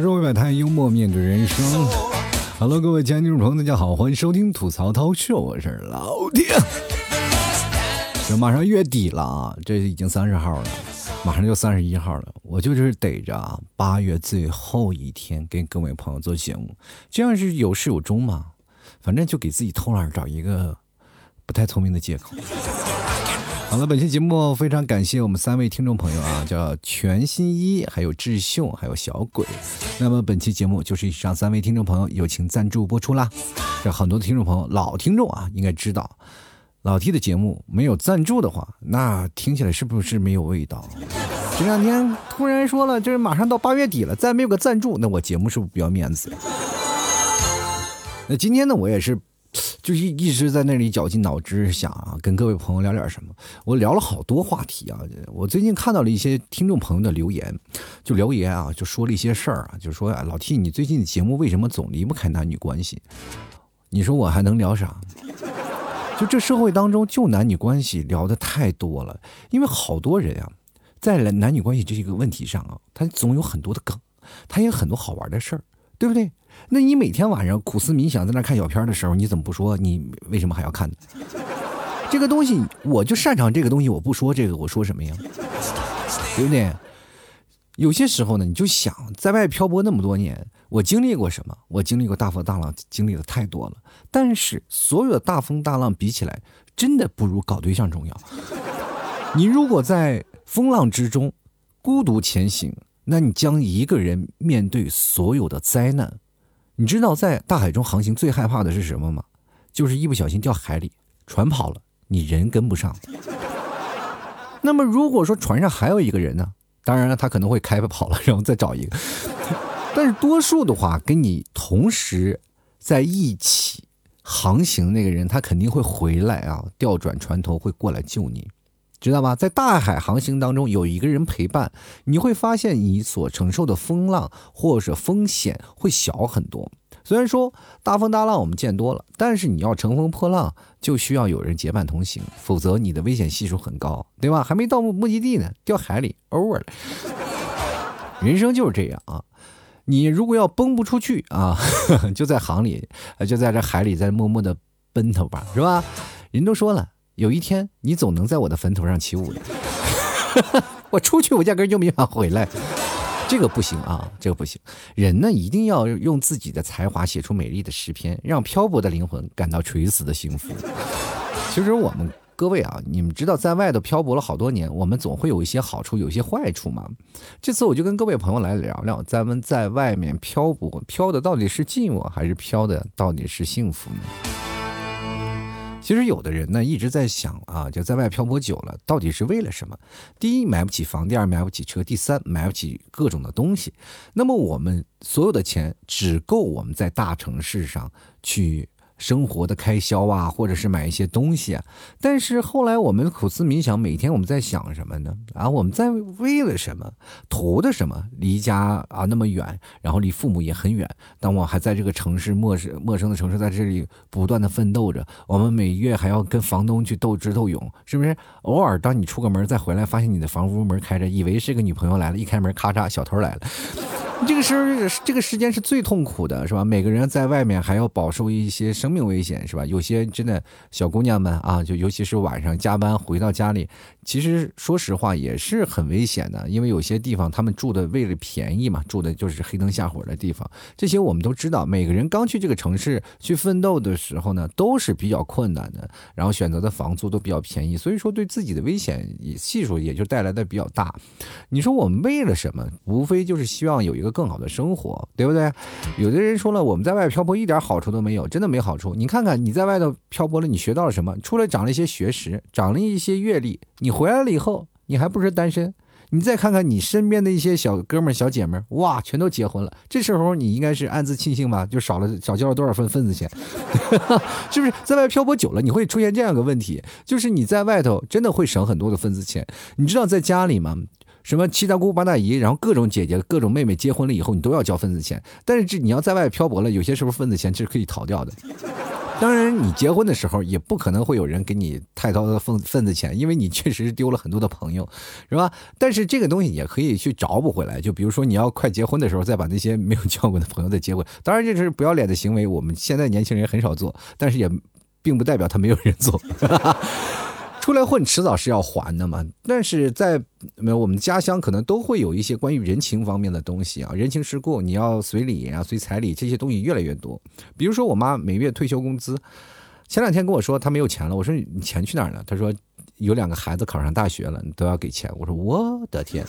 笑中百态，幽默面对人生。Hello，各位亲爱的听众朋友，大家好，欢迎收听吐槽涛秀，我是老丁。这马上月底了啊，这已经三十号了，马上就三十一号了。我就是逮着八月最后一天跟各位朋友做节目，这样是有始有终嘛。反正就给自己偷懒找一个不太聪明的借口。好了，本期节目非常感谢我们三位听众朋友啊，叫全新一，还有智秀，还有小鬼。那么本期节目就是以上三位听众朋友友情赞助播出啦。这很多听众朋友老听众啊，应该知道老 T 的节目没有赞助的话，那听起来是不是没有味道？这两天突然说了，就是马上到八月底了，再没有个赞助，那我节目是不是不要面子？那今天呢，我也是。就一一直在那里绞尽脑汁想啊，跟各位朋友聊点什么。我聊了好多话题啊。我最近看到了一些听众朋友的留言，就留言啊，就说了一些事儿啊，就说啊，老 T，你最近的节目为什么总离不开男女关系？你说我还能聊啥？就这社会当中，就男女关系聊的太多了。因为好多人啊，在男女关系这个问题上啊，他总有很多的梗，他也很多好玩的事儿，对不对？那你每天晚上苦思冥想在那看小片的时候，你怎么不说？你为什么还要看呢？这个东西我就擅长这个东西，我不说这个，我说什么呀？对不对？有些时候呢，你就想在外漂泊那么多年，我经历过什么？我经历过大风大浪，经历的太多了。但是所有的大风大浪比起来，真的不如搞对象重要。你如果在风浪之中孤独前行，那你将一个人面对所有的灾难。你知道在大海中航行最害怕的是什么吗？就是一不小心掉海里，船跑了，你人跟不上。那么如果说船上还有一个人呢？当然了，他可能会开跑了，然后再找一个。但是多数的话，跟你同时在一起航行那个人，他肯定会回来啊，调转船头会过来救你。知道吧？在大海航行当中，有一个人陪伴，你会发现你所承受的风浪或者风险会小很多。虽然说大风大浪我们见多了，但是你要乘风破浪，就需要有人结伴同行，否则你的危险系数很高，对吧？还没到目目的地呢，掉海里 over 了。人生就是这样啊！你如果要奔不出去啊，就在行里，就在这海里，在默默的奔头吧，是吧？人都说了。有一天，你总能在我的坟头上起舞的。我出去，我压根就没法回来。这个不行啊，这个不行。人呢，一定要用自己的才华写出美丽的诗篇，让漂泊的灵魂感到垂死的幸福。其实我们各位啊，你们知道，在外头漂泊了好多年，我们总会有一些好处，有一些坏处嘛。这次我就跟各位朋友来聊聊，咱们在外面漂泊，漂的到底是寂寞，还是漂的到底是幸福呢？其实有的人呢一直在想啊，就在外漂泊久了，到底是为了什么？第一，买不起房；第二，买不起车；第三，买不起各种的东西。那么我们所有的钱只够我们在大城市上去。生活的开销啊，或者是买一些东西啊，但是后来我们苦思冥想，每天我们在想什么呢？啊，我们在为了什么？图的什么？离家啊那么远，然后离父母也很远，但我还在这个城市陌生陌生的城市，在这里不断的奋斗着。我们每月还要跟房东去斗智斗勇，是不是？偶尔当你出个门再回来，发现你的房屋门开着，以为是个女朋友来了，一开门咔嚓，小偷来了。这个时候，这个时间是最痛苦的，是吧？每个人在外面还要饱受一些生命危险，是吧？有些真的小姑娘们啊，就尤其是晚上加班回到家里，其实说实话也是很危险的，因为有些地方他们住的为了便宜嘛，住的就是黑灯瞎火的地方。这些我们都知道，每个人刚去这个城市去奋斗的时候呢，都是比较困难的，然后选择的房租都比较便宜，所以说对自己的危险系数也就带来的比较大。你说我们为了什么？无非就是希望有一个。更好的生活，对不对？有的人说了，我们在外漂泊一点好处都没有，真的没好处。你看看你在外头漂泊了，你学到了什么？出来长了一些学识，长了一些阅历。你你回来了以后，你还不是单身？你再看看你身边的一些小哥们、小姐们，哇，全都结婚了。这时候你应该是暗自庆幸吧？就少了少交了多少份份子钱，是不是？在外漂泊久了，你会出现这样一个问题，就是你在外头真的会省很多的份子钱。你知道在家里吗？什么七大姑八大姨，然后各种姐姐、各种妹妹结婚了以后，你都要交份子钱。但是这你要在外漂泊了，有些时候份子钱是可以逃掉的。当然，你结婚的时候也不可能会有人给你太高的份份子钱，因为你确实是丢了很多的朋友，是吧？但是这个东西也可以去找补回来。就比如说你要快结婚的时候，再把那些没有交过的朋友再接回来。当然，这是不要脸的行为，我们现在年轻人很少做，但是也并不代表他没有人做。出来混，迟早是要还的嘛。但是在没有我们家乡，可能都会有一些关于人情方面的东西啊，人情世故，你要随礼啊，随彩礼，这些东西越来越多。比如说我妈每月退休工资，前两天跟我说她没有钱了，我说你钱去哪儿了？她说有两个孩子考上大学了，你都要给钱。我说我的天。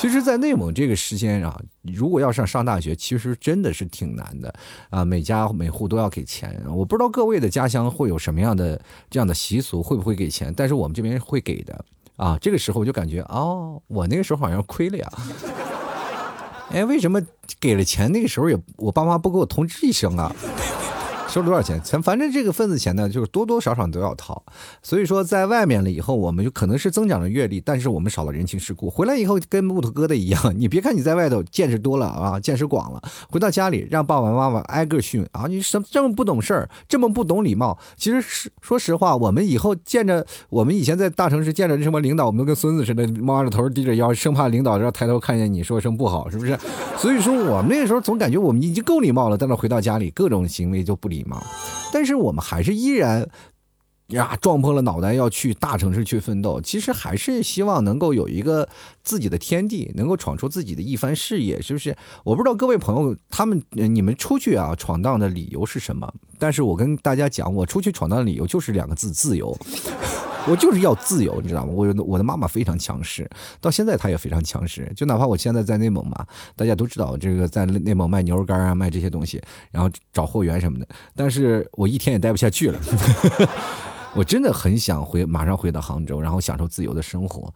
其实，在内蒙这个时间啊，如果要上上大学，其实真的是挺难的啊。每家每户都要给钱，我不知道各位的家乡会有什么样的这样的习俗，会不会给钱？但是我们这边会给的啊。这个时候我就感觉，哦，我那个时候好像亏了呀。哎，为什么给了钱，那个时候也我爸妈不给我通知一声啊？收了多少钱？钱反正这个份子钱呢，就是多多少少都要掏。所以说，在外面了以后，我们就可能是增长了阅历，但是我们少了人情世故。回来以后跟木头疙瘩一样，你别看你在外头见识多了啊，见识广了，回到家里让爸爸妈妈挨个训啊，你什这么不懂事儿，这么不懂礼貌。其实是说实话，我们以后见着我们以前在大城市见着什么领导，我们都跟孙子似的，猫着头低着腰，生怕领导要抬头看见你说声不好，是不是？所以说，我们那个时候总感觉我们已经够礼貌了，但是回到家里，各种行为就不礼。但是我们还是依然呀撞破了脑袋要去大城市去奋斗，其实还是希望能够有一个自己的天地，能够闯出自己的一番事业，是不是？我不知道各位朋友他们你们出去啊闯荡的理由是什么？但是我跟大家讲，我出去闯荡的理由就是两个字：自由。我就是要自由，你知道吗？我我的妈妈非常强势，到现在她也非常强势。就哪怕我现在在内蒙嘛，大家都知道这个在内蒙卖牛肉干啊，卖这些东西，然后找货源什么的。但是我一天也待不下去了，我真的很想回，马上回到杭州，然后享受自由的生活。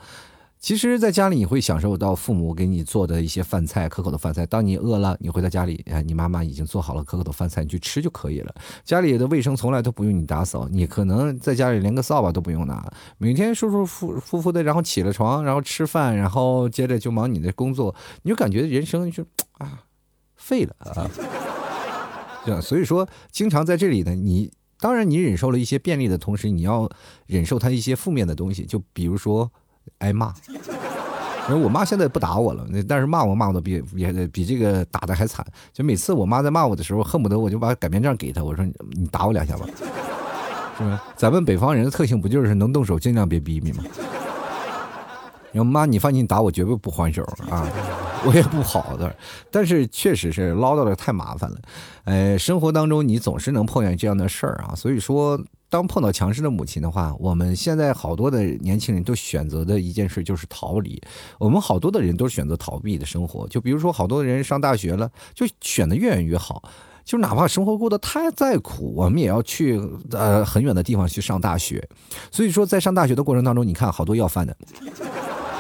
其实，在家里你会享受到父母给你做的一些饭菜，可口的饭菜。当你饿了，你回到家里，哎，你妈妈已经做好了可口的饭菜，你去吃就可以了。家里的卫生从来都不用你打扫，你可能在家里连个扫把都不用拿，每天舒舒服服的，然后起了床，然后吃饭，然后接着就忙你的工作，你就感觉人生就啊废了啊。对所以说，经常在这里呢，你当然你忍受了一些便利的同时，你要忍受它一些负面的东西，就比如说。挨骂，因为我妈现在不打我了，那但是骂我骂我的比比比这个打的还惨。就每次我妈在骂我的时候，恨不得我就把擀面杖给她，我说你打我两下吧，是吧？咱们北方人的特性不就是能动手尽量别逼逼吗？然后妈，你放心，打我绝对不还手啊，我也不好的。但是确实是唠叨的太麻烦了，呃，生活当中你总是能碰见这样的事儿啊，所以说。当碰到强势的母亲的话，我们现在好多的年轻人都选择的一件事就是逃离。我们好多的人都选择逃避的生活，就比如说好多人上大学了，就选的越远越好，就哪怕生活过得太再苦，我们也要去呃很远的地方去上大学。所以说，在上大学的过程当中，你看好多要饭的。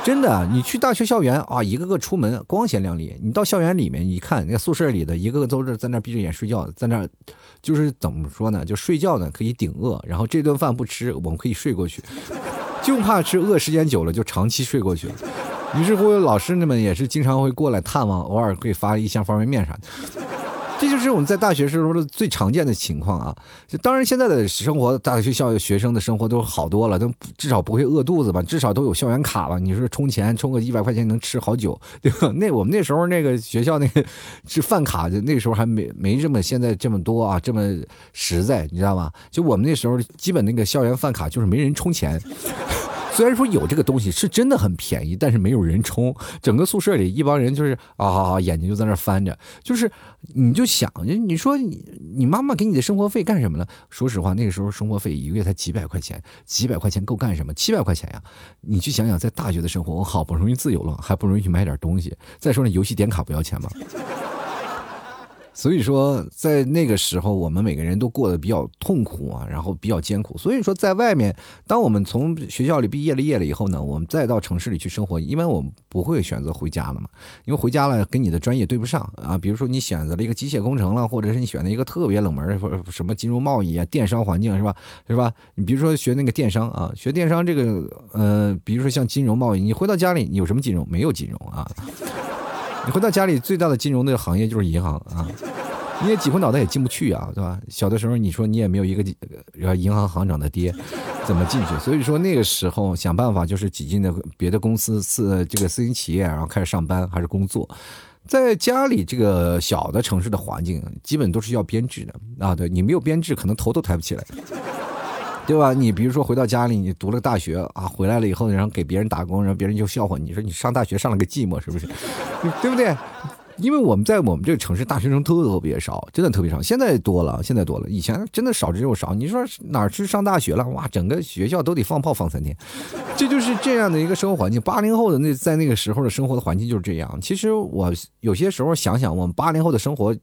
真的，你去大学校园啊，一个个出门光鲜亮丽。你到校园里面一看，那宿舍里的一个个都是在那闭着眼睡觉，在那就是怎么说呢？就睡觉呢可以顶饿，然后这顿饭不吃，我们可以睡过去，就怕吃饿时间久了就长期睡过去了。于是乎，老师们也是经常会过来探望，偶尔会发一箱方便面啥的。这就是我们在大学时候的最常见的情况啊！就当然现在的生活，大学校学生的生活都好多了，都至少不会饿肚子吧？至少都有校园卡了。你说充钱充个一百块钱能吃好久，对吧？那我们那时候那个学校那个是饭卡，那时候还没没这么现在这么多啊，这么实在，你知道吗？就我们那时候基本那个校园饭卡就是没人充钱。虽然说有这个东西是真的很便宜，但是没有人充。整个宿舍里一帮人就是啊，眼睛就在那翻着。就是你就想，你说你你妈妈给你的生活费干什么呢？说实话，那个时候生活费一个月才几百块钱，几百块钱够干什么？七百块钱呀！你去想想，在大学的生活，我好不容易自由了，还不容易去买点东西。再说那游戏点卡不要钱吗？所以说，在那个时候，我们每个人都过得比较痛苦啊，然后比较艰苦。所以说，在外面，当我们从学校里毕业了业了以后呢，我们再到城市里去生活，因为我们不会选择回家了嘛，因为回家了跟你的专业对不上啊。比如说，你选择了一个机械工程了，或者是你选择一个特别冷门的，什么金融贸易啊、电商环境是吧？是吧？你比如说学那个电商啊，学电商这个，呃，比如说像金融贸易，你回到家里，你有什么金融？没有金融啊。你回到家里，最大的金融的行业就是银行啊，你也挤破脑袋也进不去啊，对吧？小的时候你说你也没有一个银行行长的爹，怎么进去？所以说那个时候想办法就是挤进的别的公司私这个私营企业，然后开始上班还是工作。在家里这个小的城市的环境，基本都是要编制的啊。对你没有编制，可能头都抬不起来，对吧？你比如说回到家里，你读了大学啊，回来了以后，然后给别人打工，然后别人就笑话你说你上大学上了个寂寞，是不是？对不对？因为我们在我们这个城市，大学生特别少，真的特别少。现在多了，现在多了，以前真的少之又少。你说哪去上大学了？哇，整个学校都得放炮放三天，这就是这样的一个生活环境。八零后的那在那个时候的生活的环境就是这样。其实我有些时候想想，我们八零后的生活。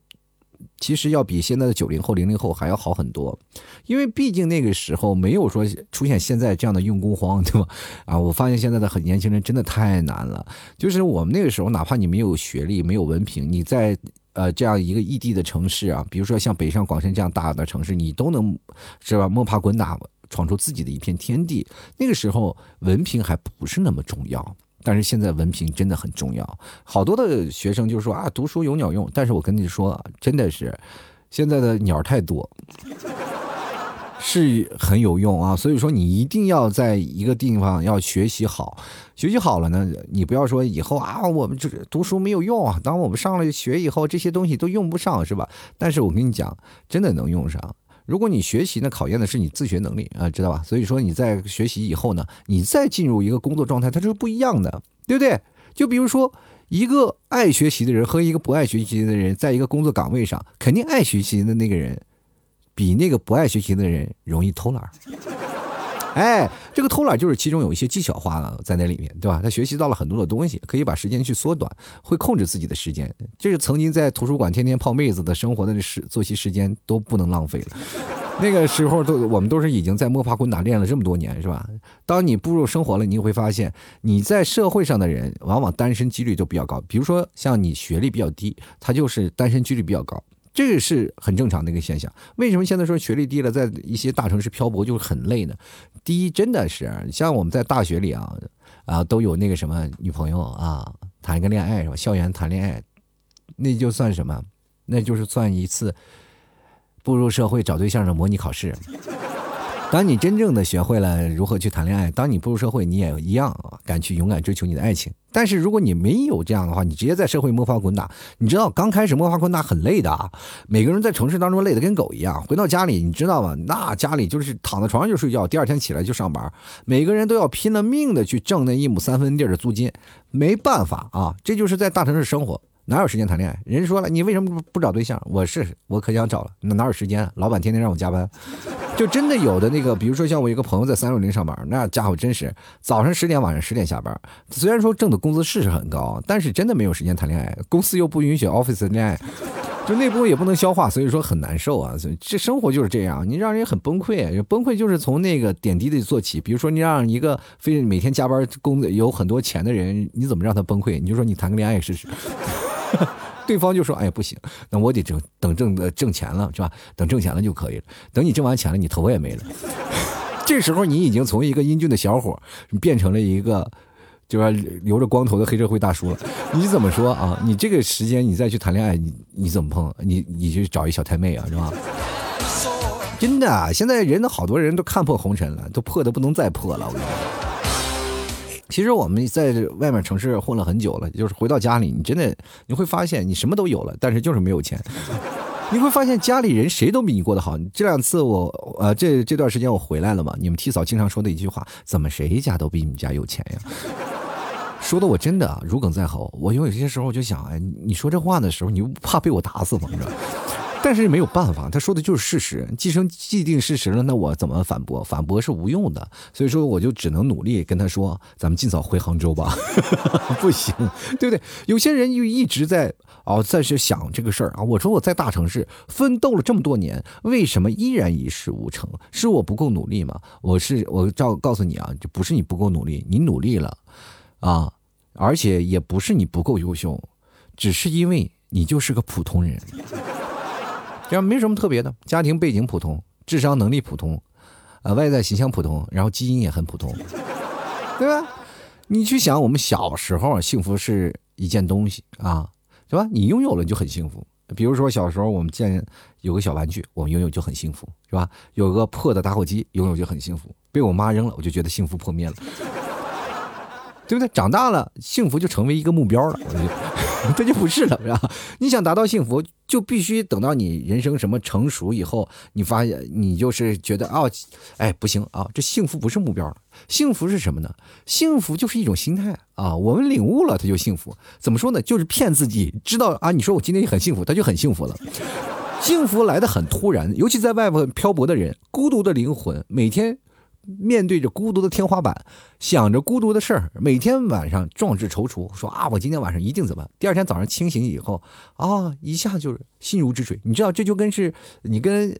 其实要比现在的九零后、零零后还要好很多，因为毕竟那个时候没有说出现现在这样的用工荒，对吧？啊，我发现现在的很年轻人真的太难了。就是我们那个时候，哪怕你没有学历、没有文凭，你在呃这样一个异地的城市啊，比如说像北上广深这样大的城市，你都能是吧？摸爬滚打，闯出自己的一片天地。那个时候，文凭还不是那么重要。但是现在文凭真的很重要，好多的学生就说啊，读书有鸟用。但是我跟你说，真的是现在的鸟太多，是很有用啊。所以说，你一定要在一个地方要学习好，学习好了呢，你不要说以后啊，我们就是读书没有用啊。当我们上了学以后，这些东西都用不上，是吧？但是我跟你讲，真的能用上。如果你学习呢，考验的是你自学能力啊，知道吧？所以说你在学习以后呢，你再进入一个工作状态，它就是不一样的，对不对？就比如说一个爱学习的人和一个不爱学习的人，在一个工作岗位上，肯定爱学习的那个人比那个不爱学习的人容易偷懒。哎，这个偷懒就是其中有一些技巧化了在那里面，对吧？他学习到了很多的东西，可以把时间去缩短，会控制自己的时间。这是曾经在图书馆天天泡妹子的生活的时作息时间都不能浪费了。那个时候都我们都是已经在摸爬滚打练了这么多年，是吧？当你步入生活了，你会发现你在社会上的人往往单身几率都比较高。比如说像你学历比较低，他就是单身几率比较高。这个是很正常的一个现象。为什么现在说学历低了，在一些大城市漂泊就很累呢？第一，真的是像我们在大学里啊啊都有那个什么女朋友啊，谈一个恋爱是吧？校园谈恋爱，那就算什么？那就是算一次步入社会找对象的模拟考试。当你真正的学会了如何去谈恋爱，当你步入社会，你也一样啊敢去勇敢追求你的爱情。但是如果你没有这样的话，你直接在社会摸爬滚打，你知道刚开始摸爬滚打很累的啊。每个人在城市当中累得跟狗一样，回到家里你知道吗？那家里就是躺在床上就睡觉，第二天起来就上班。每个人都要拼了命的去挣那一亩三分地的租金，没办法啊，这就是在大城市生活。哪有时间谈恋爱？人家说了，你为什么不找对象？我是我可想找了，那哪有时间？老板天天让我加班，就真的有的那个，比如说像我一个朋友在三六零上班，那家伙真是早上十点，晚上十点下班。虽然说挣的工资是很高，但是真的没有时间谈恋爱，公司又不允许 office 恋爱，就内部也不能消化，所以说很难受啊。所以这生活就是这样，你让人很崩溃。崩溃就是从那个点滴的做起，比如说你让一个非每天加班工作有很多钱的人，你怎么让他崩溃？你就说你谈个恋爱试试。对方就说：“哎呀，不行，那我得挣等挣的挣钱了，是吧？等挣钱了就可以了。等你挣完钱了，你头也没了。这时候你已经从一个英俊的小伙，变成了一个就是留着光头的黑社会大叔了。你怎么说啊？你这个时间你再去谈恋爱，你你怎么碰？你你去找一小太妹啊，是吧？真的，现在人都好多人都看破红尘了，都破的不能再破了。我跟你说。”其实我们在外面城市混了很久了，就是回到家里，你真的你会发现你什么都有了，但是就是没有钱。你会发现家里人谁都比你过得好。这两次我呃这这段时间我回来了嘛，你们替嫂经常说的一句话，怎么谁家都比你们家有钱呀？说的我真的如鲠在喉。我有些时候我就想，哎，你说这话的时候，你不怕被我打死吗？你知道？但是没有办法，他说的就是事实，既成既定事实了，那我怎么反驳？反驳是无用的，所以说我就只能努力跟他说，咱们尽早回杭州吧。不行，对不对？有些人就一直在哦，在是想这个事儿啊。我说我在大城市奋斗了这么多年，为什么依然一事无成？是我不够努力吗？我是我照告诉你啊，就不是你不够努力，你努力了啊，而且也不是你不够优秀，只是因为你就是个普通人。这样没什么特别的，家庭背景普通，智商能力普通，呃，外在形象普通，然后基因也很普通，对吧？你去想，我们小时候幸福是一件东西啊，对吧？你拥有了就很幸福，比如说小时候我们见有个小玩具，我们拥有就很幸福，是吧？有个破的打火机，拥有就很幸福。被我妈扔了，我就觉得幸福破灭了。对不对？长大了，幸福就成为一个目标了，这就不是了，是吧？你想达到幸福，就必须等到你人生什么成熟以后，你发现你就是觉得啊，哎，不行啊，这幸福不是目标了。幸福是什么呢？幸福就是一种心态啊。我们领悟了，他就幸福。怎么说呢？就是骗自己，知道啊？你说我今天很幸福，他就很幸福了。幸福来的很突然，尤其在外边漂泊的人，孤独的灵魂，每天。面对着孤独的天花板，想着孤独的事儿，每天晚上壮志踌躇，说啊，我今天晚上一定怎么？第二天早上清醒以后，啊，一下就是心如止水。你知道，这就跟是你跟，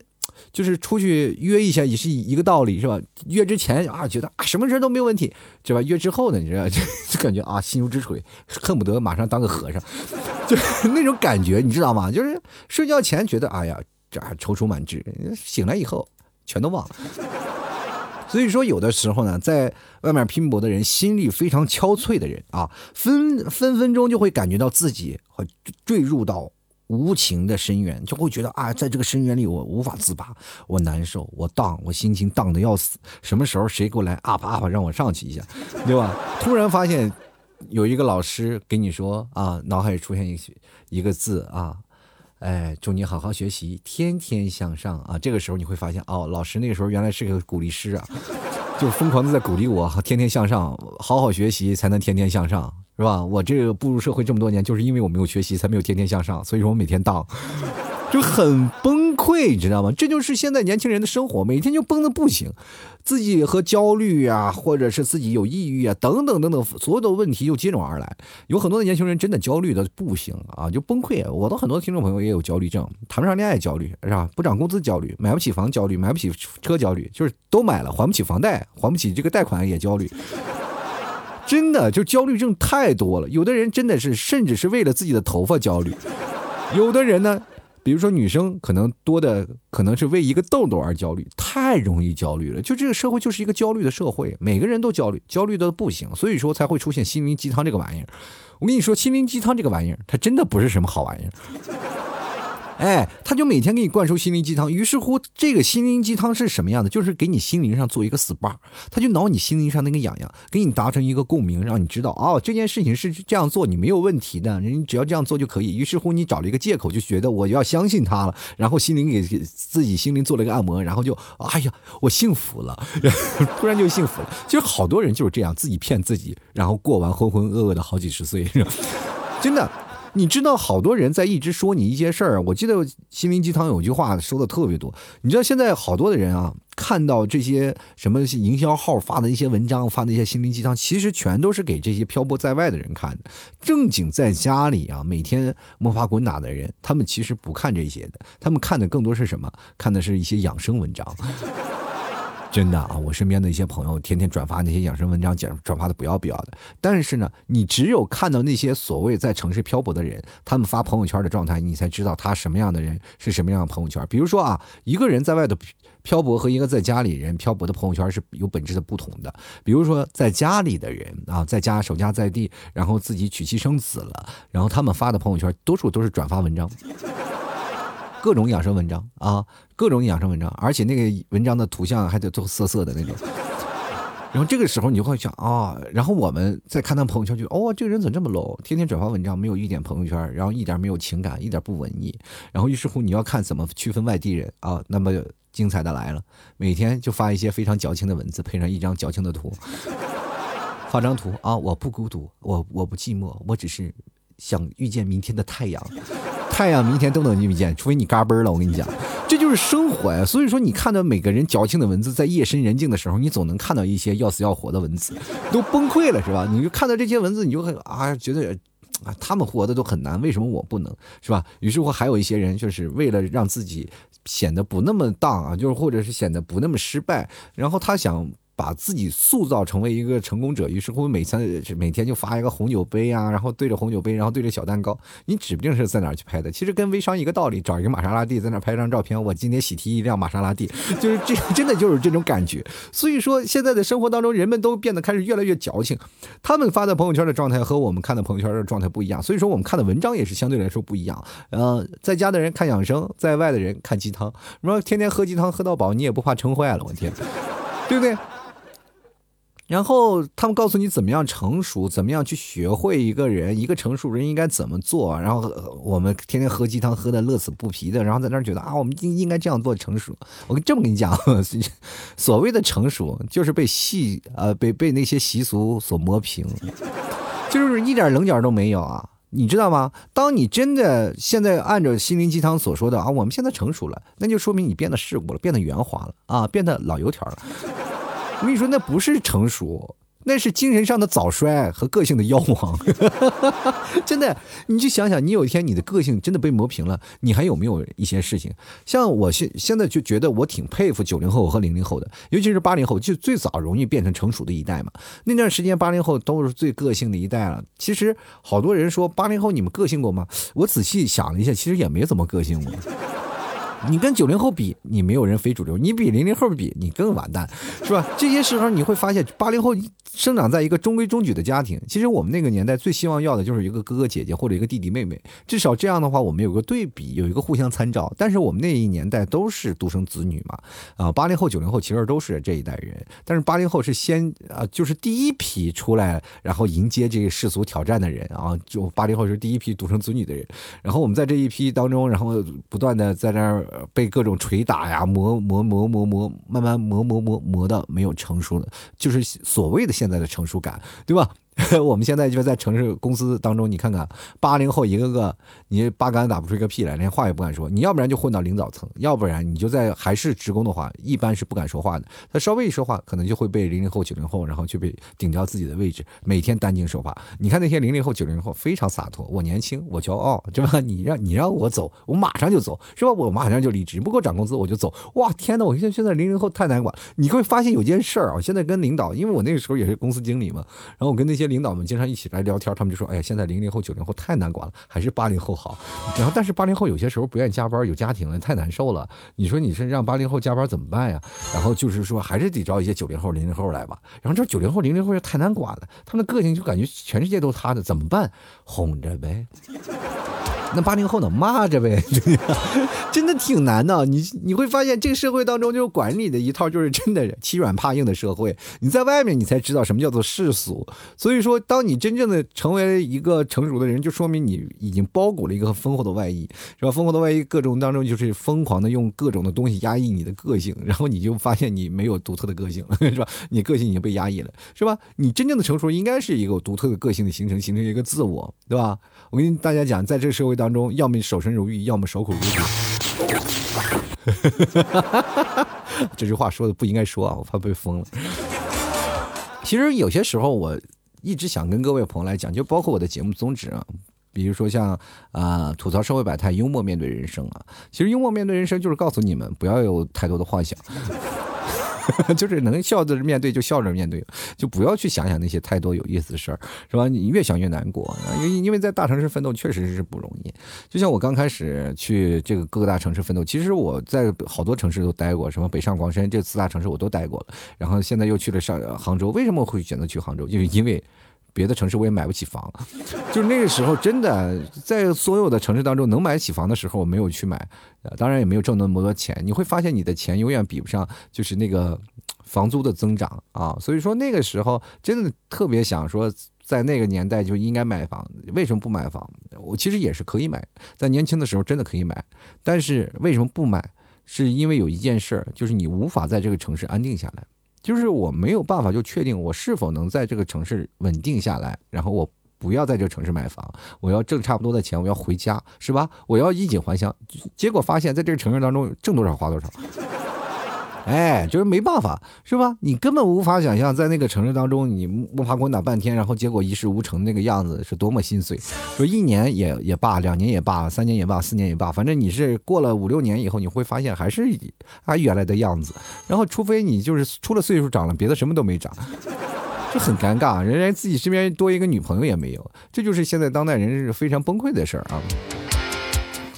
就是出去约一下也是一个道理，是吧？约之前啊，觉得啊，什么事都没有问题，是吧？约之后呢，你知道，就感觉啊，心如止水，恨不得马上当个和尚，就那种感觉，你知道吗？就是睡觉前觉得，哎呀，这踌躇满志，醒来以后全都忘了。所以说，有的时候呢，在外面拼搏的人，心力非常憔悴的人啊，分分分钟就会感觉到自己会坠入到无情的深渊，就会觉得啊，在这个深渊里我无法自拔，我难受，我荡，我心情荡的要死。什么时候谁给我来 up up，让我上去一下，对吧？突然发现有一个老师给你说啊，脑海里出现一一个字啊。哎，祝你好好学习，天天向上啊！这个时候你会发现，哦，老师那个时候原来是个鼓励师啊，就疯狂的在鼓励我，天天向上，好好学习才能天天向上，是吧？我这个步入社会这么多年，就是因为我没有学习，才没有天天向上，所以说我每天当。就很崩溃，你知道吗？这就是现在年轻人的生活，每天就崩的不行，自己和焦虑啊，或者是自己有抑郁啊，等等等等，所有的问题又接踵而来。有很多的年轻人真的焦虑的不行啊，就崩溃。我的很多听众朋友也有焦虑症，谈不上恋爱焦虑是吧？不涨工资焦虑，买不起房焦虑，买不起车焦虑，就是都买了还不起房贷，还不起这个贷款也焦虑。真的就焦虑症太多了，有的人真的是甚至是为了自己的头发焦虑，有的人呢。比如说，女生可能多的可能是为一个痘痘而焦虑，太容易焦虑了。就这个社会就是一个焦虑的社会，每个人都焦虑，焦虑的不行，所以说才会出现心灵鸡汤这个玩意儿。我跟你说，心灵鸡汤这个玩意儿，它真的不是什么好玩意儿。哎，他就每天给你灌输心灵鸡汤，于是乎，这个心灵鸡汤是什么样的？就是给你心灵上做一个 SPA，他就挠你心灵上那个痒痒，给你达成一个共鸣，让你知道哦，这件事情是这样做，你没有问题的，人只要这样做就可以。于是乎，你找了一个借口，就觉得我要相信他了，然后心灵给自己心灵做了一个按摩，然后就哎呀，我幸福了，突然就幸福了。其实好多人就是这样，自己骗自己，然后过完浑浑噩噩的好几十岁，真的。你知道好多人在一直说你一些事儿，我记得心灵鸡汤有句话说的特别多。你知道现在好多的人啊，看到这些什么营销号发的一些文章，发那些心灵鸡汤，其实全都是给这些漂泊在外的人看的。正经在家里啊，每天摸爬滚打的人，他们其实不看这些的，他们看的更多是什么？看的是一些养生文章。真的啊，我身边的一些朋友天天转发那些养生文章，转转发的不要不要的。但是呢，你只有看到那些所谓在城市漂泊的人，他们发朋友圈的状态，你才知道他什么样的人是什么样的朋友圈。比如说啊，一个人在外头漂泊和一个在家里人漂泊的朋友圈是有本质的不同的。比如说在家里的人啊，在家守家在地，然后自己娶妻生子了，然后他们发的朋友圈多数都是转发文章。各种养生文章啊，各种养生文章，而且那个文章的图像还得做色色的那种。然后这个时候你就会想啊，然后我们再看他朋友圈，就哦，这个人怎么这么 low，天天转发文章，没有一点朋友圈，然后一点没有情感，一点不文艺。然后于是乎你要看怎么区分外地人啊，那么精彩的来了，每天就发一些非常矫情的文字，配上一张矫情的图，发张图啊，我不孤独，我我不寂寞，我只是想遇见明天的太阳。太阳明天都能遇见，除非你嘎嘣了。我跟你讲，这就是生活呀。所以说，你看到每个人矫情的文字，在夜深人静的时候，你总能看到一些要死要活的文字，都崩溃了，是吧？你就看到这些文字，你就很啊，觉得啊，他们活的都很难，为什么我不能，是吧？于是乎，还有一些人就是为了让自己显得不那么荡啊，就是或者是显得不那么失败，然后他想。把自己塑造成为一个成功者，于是乎每天每天就发一个红酒杯啊，然后对着红酒杯，然后对着小蛋糕，你指不定是在哪儿去拍的。其实跟微商一个道理，找一个玛莎拉蒂在那拍张照片，我今天喜提一辆玛莎拉蒂，就是这真的就是这种感觉。所以说，现在的生活当中，人们都变得开始越来越矫情。他们发的朋友圈的状态和我们看的朋友圈的状态不一样，所以说我们看的文章也是相对来说不一样。呃，在家的人看养生，在外的人看鸡汤。什么天天喝鸡汤喝到饱，你也不怕撑坏了？我天，对不对？然后他们告诉你怎么样成熟，怎么样去学会一个人，一个成熟人应该怎么做。然后我们天天喝鸡汤喝的乐此不疲的，然后在那儿觉得啊，我们应应该这样做成熟。我这么跟你讲，所谓的成熟就是被戏呃被被那些习俗所磨平，就是一点棱角都没有啊。你知道吗？当你真的现在按照心灵鸡汤所说的啊，我们现在成熟了，那就说明你变得世故了，变得圆滑了啊，变得老油条了。我跟你说，那不是成熟。那是精神上的早衰和个性的夭亡，真的，你就想想，你有一天你的个性真的被磨平了，你还有没有一些事情？像我现现在就觉得我挺佩服九零后和零零后的，尤其是八零后，就最早容易变成成熟的一代嘛。那段时间八零后都是最个性的一代了。其实好多人说八零后你们个性过吗？我仔细想了一下，其实也没怎么个性过。你跟九零后比，你没有人非主流；你比零零后比，你更完蛋，是吧？这些时候你会发现，八零后生长在一个中规中矩的家庭。其实我们那个年代最希望要的就是一个哥哥姐姐或者一个弟弟妹妹，至少这样的话，我们有个对比，有一个互相参照。但是我们那一年代都是独生子女嘛，啊，八零后、九零后其实都是这一代人。但是八零后是先啊，就是第一批出来，然后迎接这个世俗挑战的人啊。就八零后是第一批独生子女的人。然后我们在这一批当中，然后不断的在那儿。呃被各种捶打呀，磨磨磨磨磨，慢慢磨磨磨磨到没有成熟了，就是所谓的现在的成熟感，对吧？我们现在就在城市公司当中，你看看八零后一个个，你八竿子打不出一个屁来，连话也不敢说。你要不然就混到领导层，要不然你就在还是职工的话，一般是不敢说话的。他稍微一说话，可能就会被零零后、九零后，然后就被顶掉自己的位置，每天担惊受怕。你看那些零零后、九零后非常洒脱，我年轻，我骄傲，对吧？你让你让我走，我马上就走，是吧？我马上就离职，不给我涨工资我就走。哇，天哪！我现在现在零零后太难管。你会发现有件事儿啊，现在跟领导，因为我那个时候也是公司经理嘛，然后我跟那些。些领导们经常一起来聊天，他们就说：“哎呀，现在零零后、九零后太难管了，还是八零后好。”然后，但是八零后有些时候不愿意加班，有家庭了，太难受了。你说你是让八零后加班怎么办呀？然后就是说，还是得招一些九零后、零零后来吧。然后这九零后、零零后又太难管了，他们的个性就感觉全世界都他的，怎么办？哄着呗。那八零后呢？骂着呗，真的挺难的。你你会发现，这个社会当中就是管理的一套，就是真的欺软怕硬的社会。你在外面，你才知道什么叫做世俗。所以说，当你真正的成为一个成熟的人，就说明你已经包裹了一个丰厚的外衣，是吧？丰厚的外衣各种当中，就是疯狂的用各种的东西压抑你的个性，然后你就发现你没有独特的个性了，是吧？你个性已经被压抑了，是吧？你真正的成熟应该是一个独特的个性的形成，形成一个自我，对吧？我跟大家讲，在这个社会当中，要么守身如玉，要么守口如瓶。这句话说的不应该说啊，我怕被封了。其实有些时候，我一直想跟各位朋友来讲，就包括我的节目宗旨啊，比如说像啊吐槽社会百态，幽默面对人生啊。其实幽默面对人生，就是告诉你们不要有太多的幻想。就是能笑着面对就笑着面对，就不要去想想那些太多有意思的事儿，是吧？你越想越难过，因为因为在大城市奋斗确实是不容易。就像我刚开始去这个各个大城市奋斗，其实我在好多城市都待过，什么北上广深这四大城市我都待过了。然后现在又去了上杭州，为什么会选择去杭州？就是因为。别的城市我也买不起房，就那个时候真的在所有的城市当中能买起房的时候，我没有去买，当然也没有挣那么多钱。你会发现你的钱永远比不上就是那个房租的增长啊，所以说那个时候真的特别想说，在那个年代就应该买房。为什么不买房？我其实也是可以买，在年轻的时候真的可以买，但是为什么不买？是因为有一件事儿，就是你无法在这个城市安定下来。就是我没有办法就确定我是否能在这个城市稳定下来，然后我不要在这个城市买房，我要挣差不多的钱，我要回家，是吧？我要衣锦还乡。结果发现，在这个城市当中挣多少花多少。哎，就是没办法，是吧？你根本无法想象，在那个城市当中，你摸爬滚打半天，然后结果一事无成那个样子，是多么心碎。说一年也也罢，两年也罢，三年也罢，四年也罢，反正你是过了五六年以后，你会发现还是啊原来的样子。然后，除非你就是除了岁数长了，别的什么都没长，就很尴尬。人家自己身边多一个女朋友也没有，这就是现在当代人是非常崩溃的事儿啊。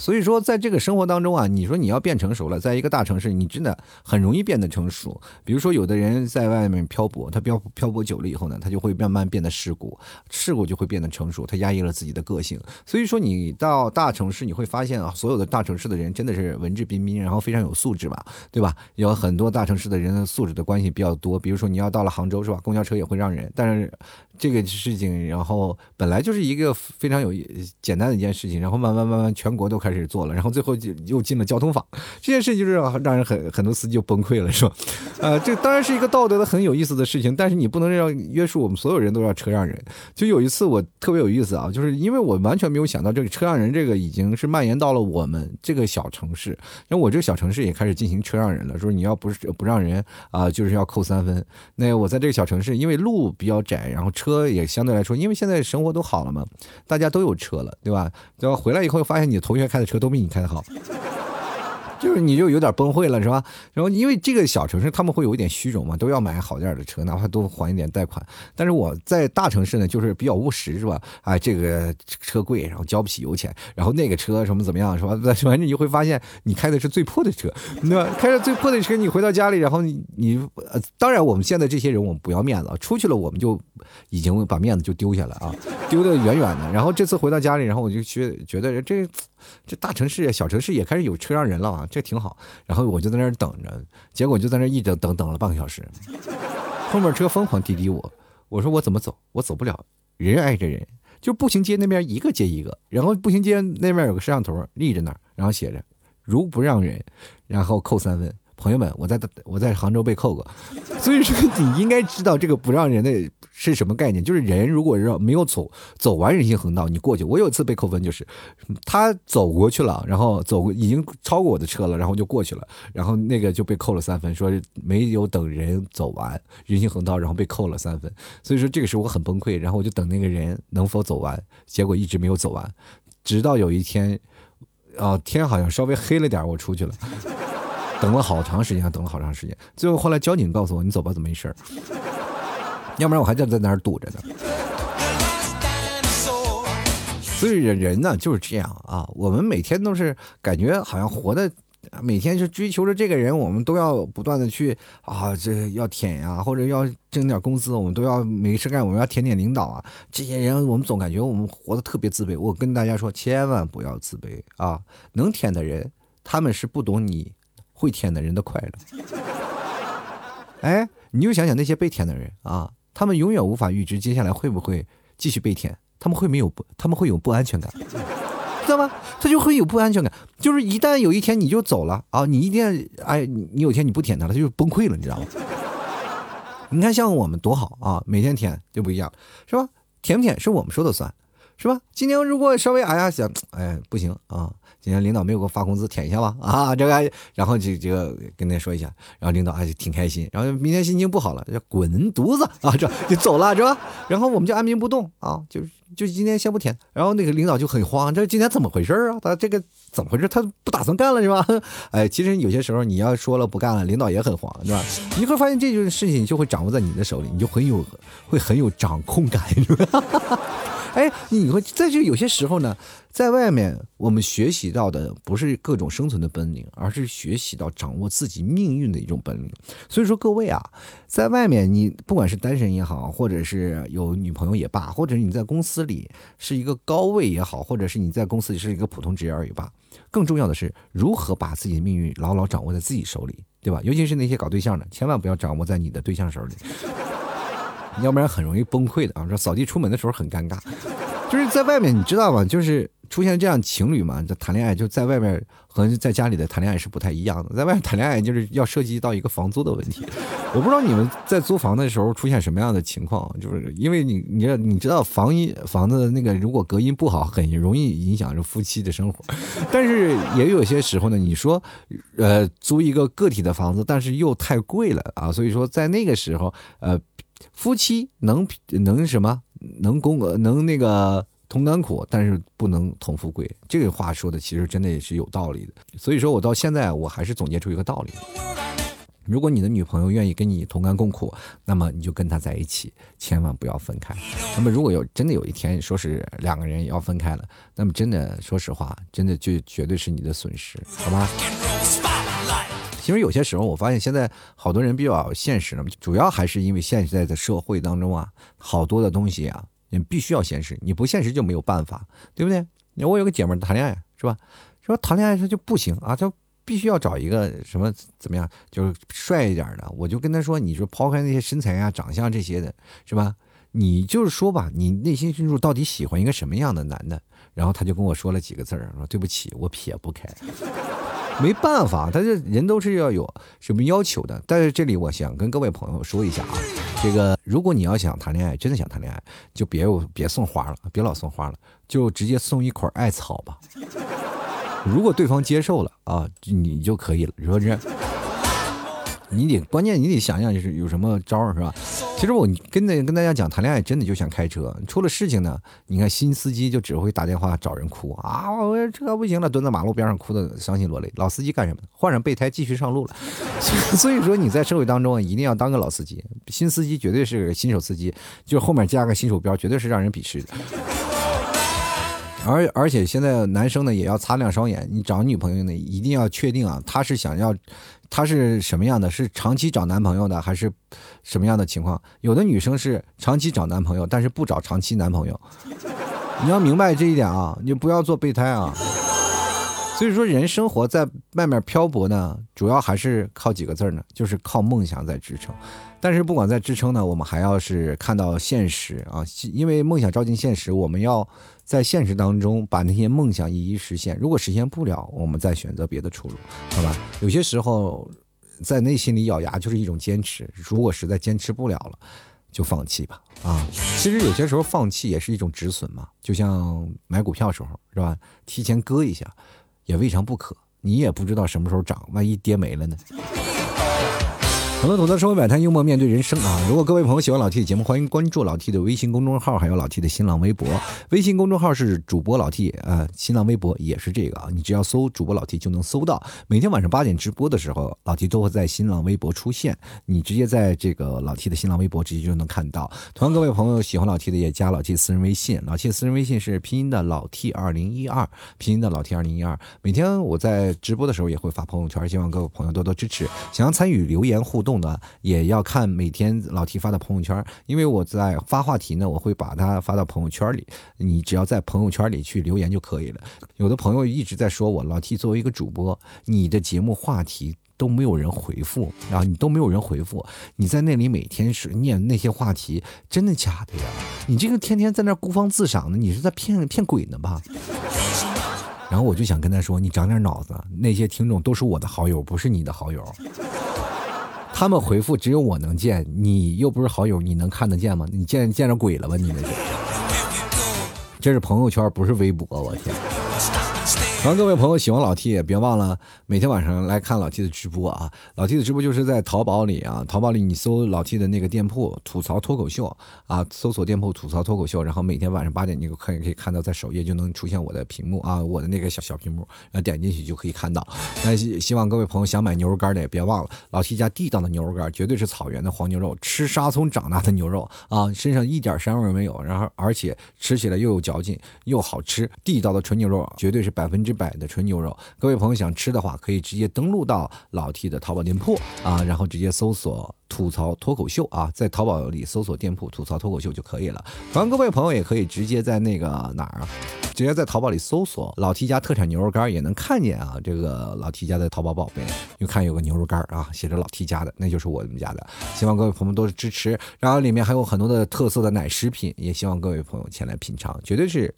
所以说，在这个生活当中啊，你说你要变成熟了，在一个大城市，你真的很容易变得成熟。比如说，有的人在外面漂泊，他漂漂泊久了以后呢，他就会慢慢变得世故，世故就会变得成熟，他压抑了自己的个性。所以说，你到大城市，你会发现啊，所有的大城市的人真的是文质彬彬，然后非常有素质吧，对吧？有很多大城市的人的素质的关系比较多。比如说，你要到了杭州，是吧？公交车也会让人，但是。这个事情，然后本来就是一个非常有简单的一件事情，然后慢慢慢慢全国都开始开始做了，然后最后就又进了交通法，这件事就是让人很很多司机就崩溃了，是吧？呃，这当然是一个道德的很有意思的事情，但是你不能让约束我们所有人都要车让人。就有一次我特别有意思啊，就是因为我完全没有想到这个车让人这个已经是蔓延到了我们这个小城市，因为我这个小城市也开始进行车让人了，说你要不是不让人啊，就是要扣三分。那我在这个小城市，因为路比较窄，然后车。也相对来说，因为现在生活都好了嘛，大家都有车了，对吧？然后回来以后发现你同学开车都比你开的好。就是你就有点崩溃了，是吧？然后因为这个小城市他们会有一点虚荣嘛，都要买好点的车，哪怕多还一点贷款。但是我在大城市呢，就是比较务实，是吧？啊，这个车贵，然后交不起油钱，然后那个车什么怎么样，是吧？反正你就会发现，你开的是最破的车，对吧？开着最破的车，你回到家里，然后你你呃，当然我们现在这些人我们不要面子，出去了我们就已经把面子就丢下了啊，丢得远远的。然后这次回到家里，然后我就觉觉得这。这大城市、小城市也开始有车让人了啊，这挺好。然后我就在那儿等着，结果就在那儿一等等等了半个小时，后面车疯狂滴滴我，我说我怎么走？我走不了，人挨着人，就步行街那边一个接一个，然后步行街那边有个摄像头立着那儿，然后写着如不让人，然后扣三分。朋友们，我在我在杭州被扣过，所以说你应该知道这个不让人的是什么概念。就是人如果让没有走走完人行横道，你过去。我有一次被扣分，就是他走过去了，然后走已经超过我的车了，然后就过去了，然后那个就被扣了三分，说没有等人走完人行横道，然后被扣了三分。所以说这个时候我很崩溃，然后我就等那个人能否走完，结果一直没有走完，直到有一天，哦天好像稍微黑了点，我出去了。等了好长时间，等了好长时间，最后后来交警告诉我：“你走吧，怎么没事儿？要不然我还在在那儿堵着呢。”所以人人呢就是这样啊，我们每天都是感觉好像活的，每天是追求着这个人，我们都要不断的去啊，这要舔呀，或者要挣点工资，我们都要没事干，我们要舔舔领导啊。这些人我们总感觉我们活得特别自卑。我跟大家说，千万不要自卑啊！能舔的人，他们是不懂你。会舔的人的快乐，哎，你就想想那些被舔的人啊，他们永远无法预知接下来会不会继续被舔，他们会没有不，他们会有不安全感，知道吗？他就会有不安全感，就是一旦有一天你就走了啊，你一定哎，你有一天你不舔他了，他就崩溃了，你知道吗？你看像我们多好啊，每天舔就不一样，是吧？舔不舔是我们说的算，是吧？今天如果稍微哎呀想哎不行啊。今天领导没有给我发工资，舔一下吧 啊！这个，然后就就跟他说一下，然后领导还是挺开心。然后明天心情不好了，就滚犊子啊！这就走了，是吧？然后我们就按兵不动啊，就就今天先不舔。然后那个领导就很慌，这今天怎么回事啊？他这个怎么回事？他不打算干了是吧？哎，其实有些时候你要说了不干了，领导也很慌，是吧？你会发现这件事情就会掌握在你的手里，你就很有会很有掌控感，是吧？哎，你会在这有些时候呢，在外面我们学习到的不是各种生存的本领，而是学习到掌握自己命运的一种本领。所以说，各位啊，在外面你不管是单身也好，或者是有女朋友也罢，或者你在公司里是一个高位也好，或者是你在公司里是一个普通职员也罢，更重要的是如何把自己的命运牢牢掌握在自己手里，对吧？尤其是那些搞对象的，千万不要掌握在你的对象手里。要不然很容易崩溃的啊！说扫地出门的时候很尴尬，就是在外面，你知道吗？就是出现这样情侣嘛，这谈恋爱就在外面和在家里的谈恋爱是不太一样的，在外面谈恋爱就是要涉及到一个房租的问题。我不知道你们在租房的时候出现什么样的情况，就是因为你你你知道房音房子那个如果隔音不好，很容易影响着夫妻的生活。但是也有些时候呢，你说呃租一个个体的房子，但是又太贵了啊，所以说在那个时候呃。夫妻能能什么能共能那个同甘苦，但是不能同富贵。这个话说的其实真的也是有道理的。所以说我到现在我还是总结出一个道理：如果你的女朋友愿意跟你同甘共苦，那么你就跟她在一起，千万不要分开。那么如果有真的有一天说是两个人要分开了，那么真的说实话，真的就绝对是你的损失，好吗？其实有些时候，我发现现在好多人比较现实了，主要还是因为现在的社会当中啊，好多的东西啊，你必须要现实，你不现实就没有办法，对不对？我有个姐们谈恋爱是吧？说谈恋爱她就不行啊，她必须要找一个什么怎么样，就是帅一点的。我就跟她说，你说抛开那些身材啊、长相这些的，是吧？你就是说吧，你内心深处到底喜欢一个什么样的男的？然后她就跟我说了几个字儿，说对不起，我撇不开。没办法，他这人都是要有什么要求的。但是这里我想跟各位朋友说一下啊，这个如果你要想谈恋爱，真的想谈恋爱，就别别送花了，别老送花了，就直接送一捆艾草吧。如果对方接受了啊，你就可以了，你说这？你得关键，你得想想就是有什么招儿是吧？其实我跟那跟大家讲，谈恋爱真的就像开车，出了事情呢，你看新司机就只会打电话找人哭啊，我车不行了，蹲在马路边上哭的伤心落泪。老司机干什么？换上备胎继续上路了。所以说你在社会当中一定要当个老司机，新司机绝对是新手司机，就后面加个新手标，绝对是让人鄙视的。而而且现在男生呢也要擦亮双眼，你找女朋友呢一定要确定啊，她是想要。她是什么样的？是长期找男朋友的，还是什么样的情况？有的女生是长期找男朋友，但是不找长期男朋友。你要明白这一点啊，你不要做备胎啊。所以说，人生活在外面漂泊呢，主要还是靠几个字儿呢，就是靠梦想在支撑。但是不管在支撑呢，我们还要是看到现实啊，因为梦想照进现实，我们要在现实当中把那些梦想一一实现。如果实现不了，我们再选择别的出路，好吧？有些时候在内心里咬牙就是一种坚持。如果实在坚持不了了，就放弃吧。啊，其实有些时候放弃也是一种止损嘛，就像买股票时候是吧？提前割一下也未尝不可。你也不知道什么时候涨，万一跌没了呢？很多吐槽生活百态，幽默面对人生啊！如果各位朋友喜欢老 T 的节目，欢迎关注老 T 的微信公众号，还有老 T 的新浪微博。微信公众号是主播老 T 啊，新浪微博也是这个啊，你只要搜主播老 T 就能搜到。每天晚上八点直播的时候，老 T 都会在新浪微博出现，你直接在这个老 T 的新浪微博直接就能看到。同样，各位朋友喜欢老 T 的也加老 T 私人微信，老 T 私人微信是拼音的老 T 二零一二，拼音的老 T 二零一二。每天我在直播的时候也会发朋友圈，希望各位朋友多多支持。想要参与留言互动的，也要。看每天老提发的朋友圈，因为我在发话题呢，我会把它发到朋友圈里。你只要在朋友圈里去留言就可以了。有的朋友一直在说我老提作为一个主播，你的节目话题都没有人回复啊，你都没有人回复。你在那里每天是念那些话题，真的假的呀？你这个天天在那孤芳自赏的，你是在骗骗鬼呢吧？然后我就想跟他说，你长点脑子，那些听众都是我的好友，不是你的好友。他们回复只有我能见，你又不是好友，你能看得见吗？你见见着鬼了吧？你们，这是朋友圈，不是微博，我天。然后各位朋友喜欢老 T 也别忘了每天晚上来看老 T 的直播啊！老 T 的直播就是在淘宝里啊，淘宝里你搜老 T 的那个店铺吐槽脱口秀啊，搜索店铺吐槽脱口秀，然后每天晚上八点你就可以可以看到在首页就能出现我的屏幕啊，我的那个小小屏幕，然后点进去就可以看到。那希希望各位朋友想买牛肉干的也别忘了老 T 家地道的牛肉干，绝对是草原的黄牛肉，吃沙葱长大的牛肉啊，身上一点膻味没有，然后而且吃起来又有嚼劲又好吃，地道的纯牛肉绝对是百分之。百的纯牛肉，各位朋友想吃的话，可以直接登录到老 T 的淘宝店铺啊，然后直接搜索“吐槽脱口秀”啊，在淘宝里搜索店铺“吐槽脱口秀”就可以了。反正各位朋友也可以直接在那个哪儿啊，直接在淘宝里搜索“老 T 家特产牛肉干”，也能看见啊，这个老 T 家的淘宝宝贝。又看有个牛肉干啊，写着老 T 家的，那就是我们家的。希望各位朋友都是支持，然后里面还有很多的特色的奶食品，也希望各位朋友前来品尝，绝对是。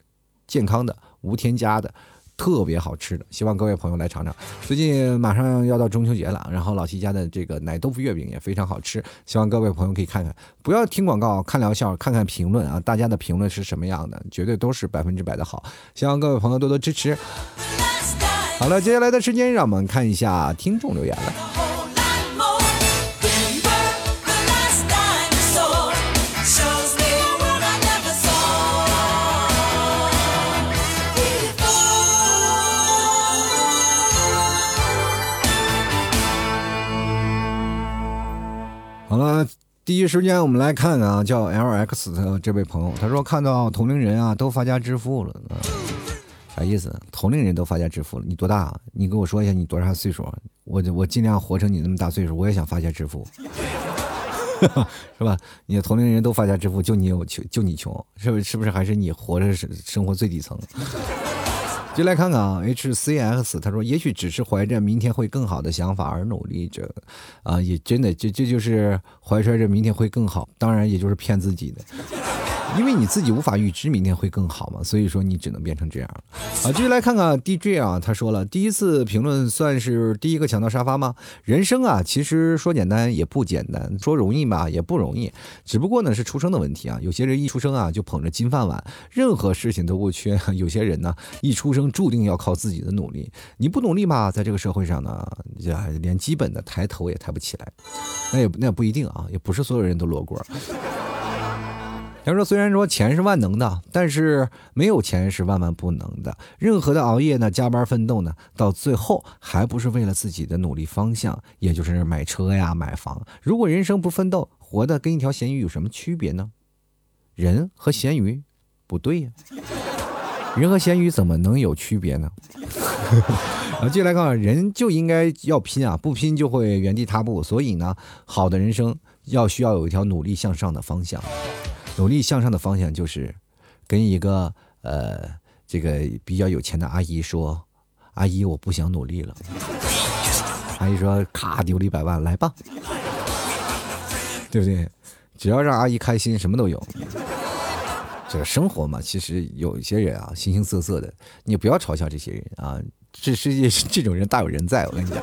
健康的、无添加的。特别好吃的，希望各位朋友来尝尝。最近马上要到中秋节了，然后老七家的这个奶豆腐月饼也非常好吃，希望各位朋友可以看看。不要听广告，看疗效，看看评论啊，大家的评论是什么样的，绝对都是百分之百的好。希望各位朋友多多支持。好了，接下来的时间让我们看一下听众留言了。第一时间我们来看看啊，叫 L X 的这位朋友，他说看到同龄人啊都发家致富了，啥意思？同龄人都发家致富了，你多大？你跟我说一下你多大岁数？我我尽量活成你那么大岁数，我也想发家致富，是吧？你的同龄人都发家致富，就你有穷，就你穷，是不是？是不是还是你活着生生活最底层？就来看看啊，H C X，他说，也许只是怀着明天会更好的想法而努力着，啊，也真的，这这就是怀揣着明天会更好，当然也就是骗自己的。因为你自己无法预知明天会更好嘛，所以说你只能变成这样啊，继续来看看 DJ 啊，他说了，第一次评论算是第一个抢到沙发吗？人生啊，其实说简单也不简单，说容易吧也不容易，只不过呢是出生的问题啊。有些人一出生啊就捧着金饭碗，任何事情都不缺；有些人呢一出生注定要靠自己的努力，你不努力嘛，在这个社会上呢，连基本的抬头也抬不起来。那也那也不一定啊，也不是所有人都裸锅。他说：“虽然说钱是万能的，但是没有钱是万万不能的。任何的熬夜呢、加班奋斗呢，到最后还不是为了自己的努力方向，也就是买车呀、买房。如果人生不奋斗，活的跟一条咸鱼有什么区别呢？人和咸鱼不对呀，人和咸鱼怎么能有区别呢？啊，接下来看，人就应该要拼啊，不拼就会原地踏步。所以呢，好的人生要需要有一条努力向上的方向。”努力向上的方向就是跟一个呃这个比较有钱的阿姨说：“阿姨，我不想努力了。”阿姨说：“咔，丢了一百万，来吧，对不对？只要让阿姨开心，什么都有。这个生活嘛，其实有一些人啊，形形色色的，你不要嘲笑这些人啊。这世界这种人大有人在，我跟你讲。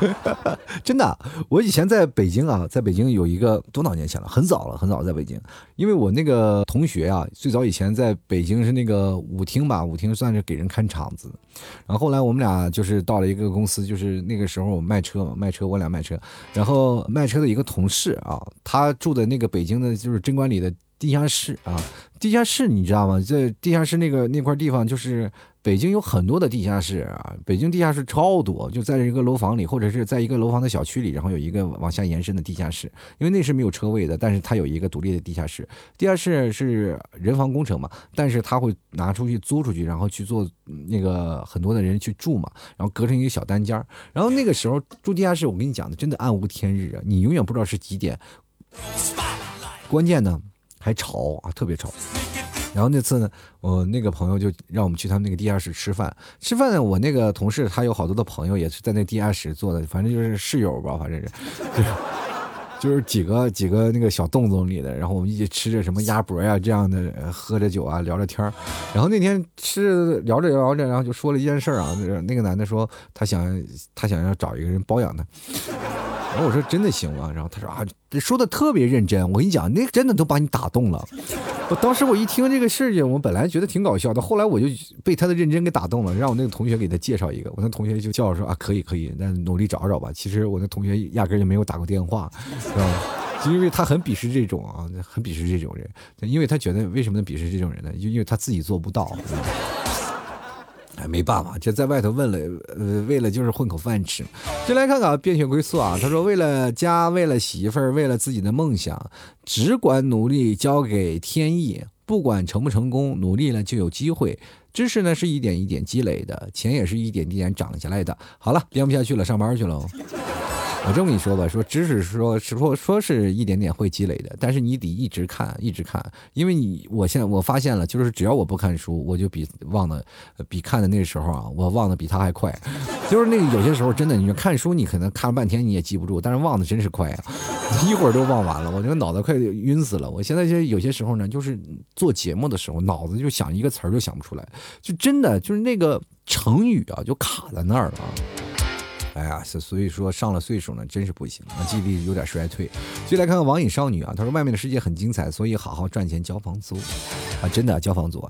真的，我以前在北京啊，在北京有一个多少年前了，很早了，很早在北京。因为我那个同学啊，最早以前在北京是那个舞厅吧，舞厅算是给人看场子。然后后来我们俩就是到了一个公司，就是那个时候我卖车嘛，卖车我俩卖车。然后卖车的一个同事啊，他住的那个北京的就是贞观里的地下室啊，地下室你知道吗？在地下室那个那块地方就是。北京有很多的地下室啊，北京地下室超多，就在一个楼房里，或者是在一个楼房的小区里，然后有一个往下延伸的地下室，因为那是没有车位的，但是它有一个独立的地下室。地下室是人防工程嘛，但是他会拿出去租出去，然后去做那个很多的人去住嘛，然后隔成一个小单间然后那个时候住地下室，我跟你讲的真的暗无天日啊，你永远不知道是几点，关键呢还吵啊，特别吵。然后那次呢，我那个朋友就让我们去他们那个地下室吃饭。吃饭呢，我那个同事他有好多的朋友也是在那地下室做的，反正就是室友吧，反正是，就是几个几个那个小洞洞里的。然后我们一起吃着什么鸭脖呀这样的，喝着酒啊，聊着天然后那天吃聊着聊着，然后就说了一件事啊，那个男的说他想他想要找一个人包养他。然后我说真的行吗？然后他说啊，说的特别认真。我跟你讲，那真的都把你打动了。我当时我一听这个事情，我本来觉得挺搞笑的，后来我就被他的认真给打动了，让我那个同学给他介绍一个。我那同学就叫我说啊，可以可以，那努力找找吧。其实我那同学压根就没有打过电话，知道吗？就因为他很鄙视这种啊，很鄙视这种人，因为他觉得为什么能鄙视这种人呢？就因为他自己做不到。哎，没办法，这在外头问了，呃，为了就是混口饭吃。就来看看变血归宿啊，他说为了家，为了媳妇儿，为了自己的梦想，只管努力，交给天意。不管成不成功，努力了就有机会。知识呢是一点一点积累的，钱也是一点一点涨下来的。好了，编不下去了，上班去喽。我这么跟你说吧，说知识说是说说是一点点会积累的，但是你得一直看，一直看，因为你我现在我发现了，就是只要我不看书，我就比忘的比看的那时候啊，我忘的比他还快。就是那个有些时候真的，你看书你可能看了半天你也记不住，但是忘的真是快啊，一会儿都忘完了，我这个脑子快晕死了。我现在就有些时候呢，就是做节目的时候，脑子就想一个词儿就想不出来，就真的就是那个成语啊，就卡在那儿了。哎呀，所以说上了岁数呢，真是不行，记忆力有点衰退。所以来看看网瘾少女啊，她说外面的世界很精彩，所以好好赚钱交房租啊，真的交房租。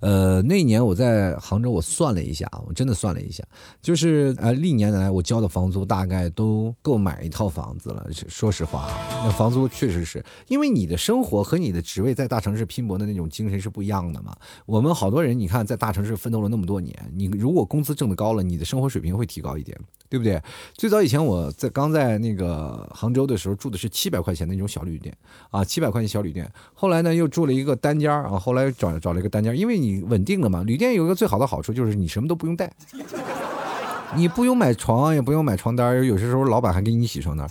呃，那年我在杭州，我算了一下，我真的算了一下，就是呃，历年来我交的房租大概都够买一套房子了。说实话，那房租确实是因为你的生活和你的职位在大城市拼搏的那种精神是不一样的嘛。我们好多人，你看在大城市奋斗了那么多年，你如果工资挣得高了，你的生活水平会提高一点，对不对？最早以前我在刚在那个杭州的时候，住的是七百块钱的那种小旅店啊，七百块钱小旅店。后来呢，又住了一个单间啊，后来找找了一个单间，因为你。你稳定了嘛？旅店有一个最好的好处就是你什么都不用带，你不用买床，也不用买床单，有些时候老板还给你洗床单，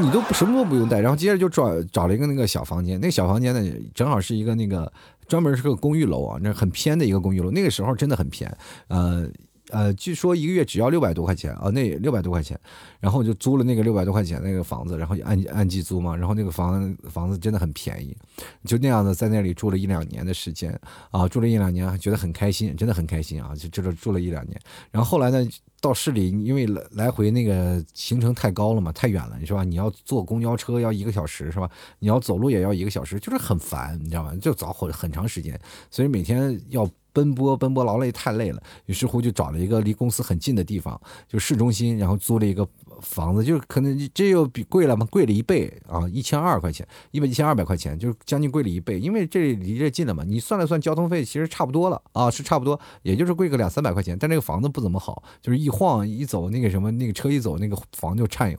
你都什么都不用带。然后接着就找找了一个那个小房间，那小房间呢正好是一个那个专门是个公寓楼啊，那很偏的一个公寓楼，那个时候真的很偏，呃。呃，据说一个月只要六百多块钱啊，那六百多块钱，然后就租了那个六百多块钱那个房子，然后按按季租嘛，然后那个房房子真的很便宜，就那样子在那里住了一两年的时间啊，住了一两年，觉得很开心，真的很开心啊，就这住了一两年，然后后来呢，到市里，因为来来回那个行程太高了嘛，太远了，是吧？你要坐公交车要一个小时，是吧？你要走路也要一个小时，就是很烦，你知道吗？就早很很长时间，所以每天要。奔波奔波劳累太累了，于是乎就找了一个离公司很近的地方，就市中心，然后租了一个房子，就是可能这又比贵了嘛，贵了一倍啊，一千二块钱，一百一千二百块钱，就是将近贵了一倍，因为这离这近了嘛，你算了算交通费，其实差不多了啊，是差不多，也就是贵个两三百块钱，但这个房子不怎么好，就是一晃一走那个什么那个车一走那个房就颤悠。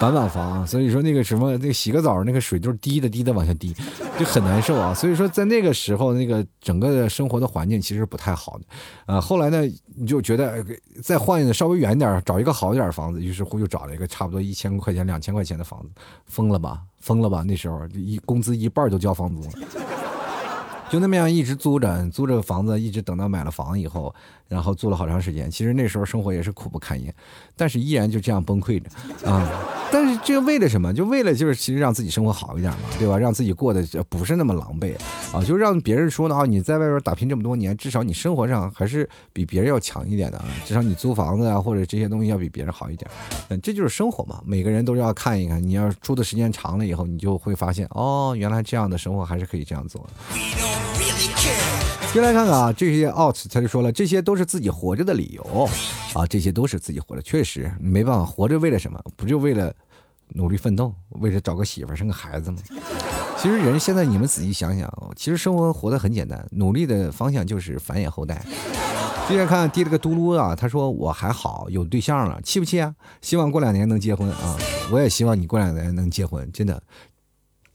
板板房，所以说那个什么，那个洗个澡，那个水就是滴的滴的往下滴，就很难受啊。所以说在那个时候，那个整个的生活的环境其实不太好的。呃，后来呢，你就觉得再换一个稍微远点，找一个好点的房子，于是乎又找了一个差不多一千块钱、两千块钱的房子，疯了吧？疯了吧？那时候一工资一半都交房租了，就那么样一直租着，租着房子，一直等到买了房以后。然后租了好长时间，其实那时候生活也是苦不堪言，但是依然就这样崩溃着啊！但是这个为了什么？就为了就是其实让自己生活好一点嘛，对吧？让自己过得不是那么狼狈啊！就让别人说呢啊，你在外边打拼这么多年，至少你生活上还是比别人要强一点的啊！至少你租房子啊或者这些东西要比别人好一点，嗯，这就是生活嘛。每个人都要看一看，你要住的时间长了以后，你就会发现哦，原来这样的生活还是可以这样做的。先来看看啊，这些 out 他就说了，这些都是自己活着的理由啊，这些都是自己活着，确实没办法，活着为了什么？不就为了努力奋斗，为了找个媳妇生个孩子吗？其实人现在你们仔细想想，其实生活活得很简单，努力的方向就是繁衍后代。接着看，滴了个嘟噜啊，他说我还好，有对象了，气不气啊？希望过两年能结婚啊，我也希望你过两年能结婚，真的，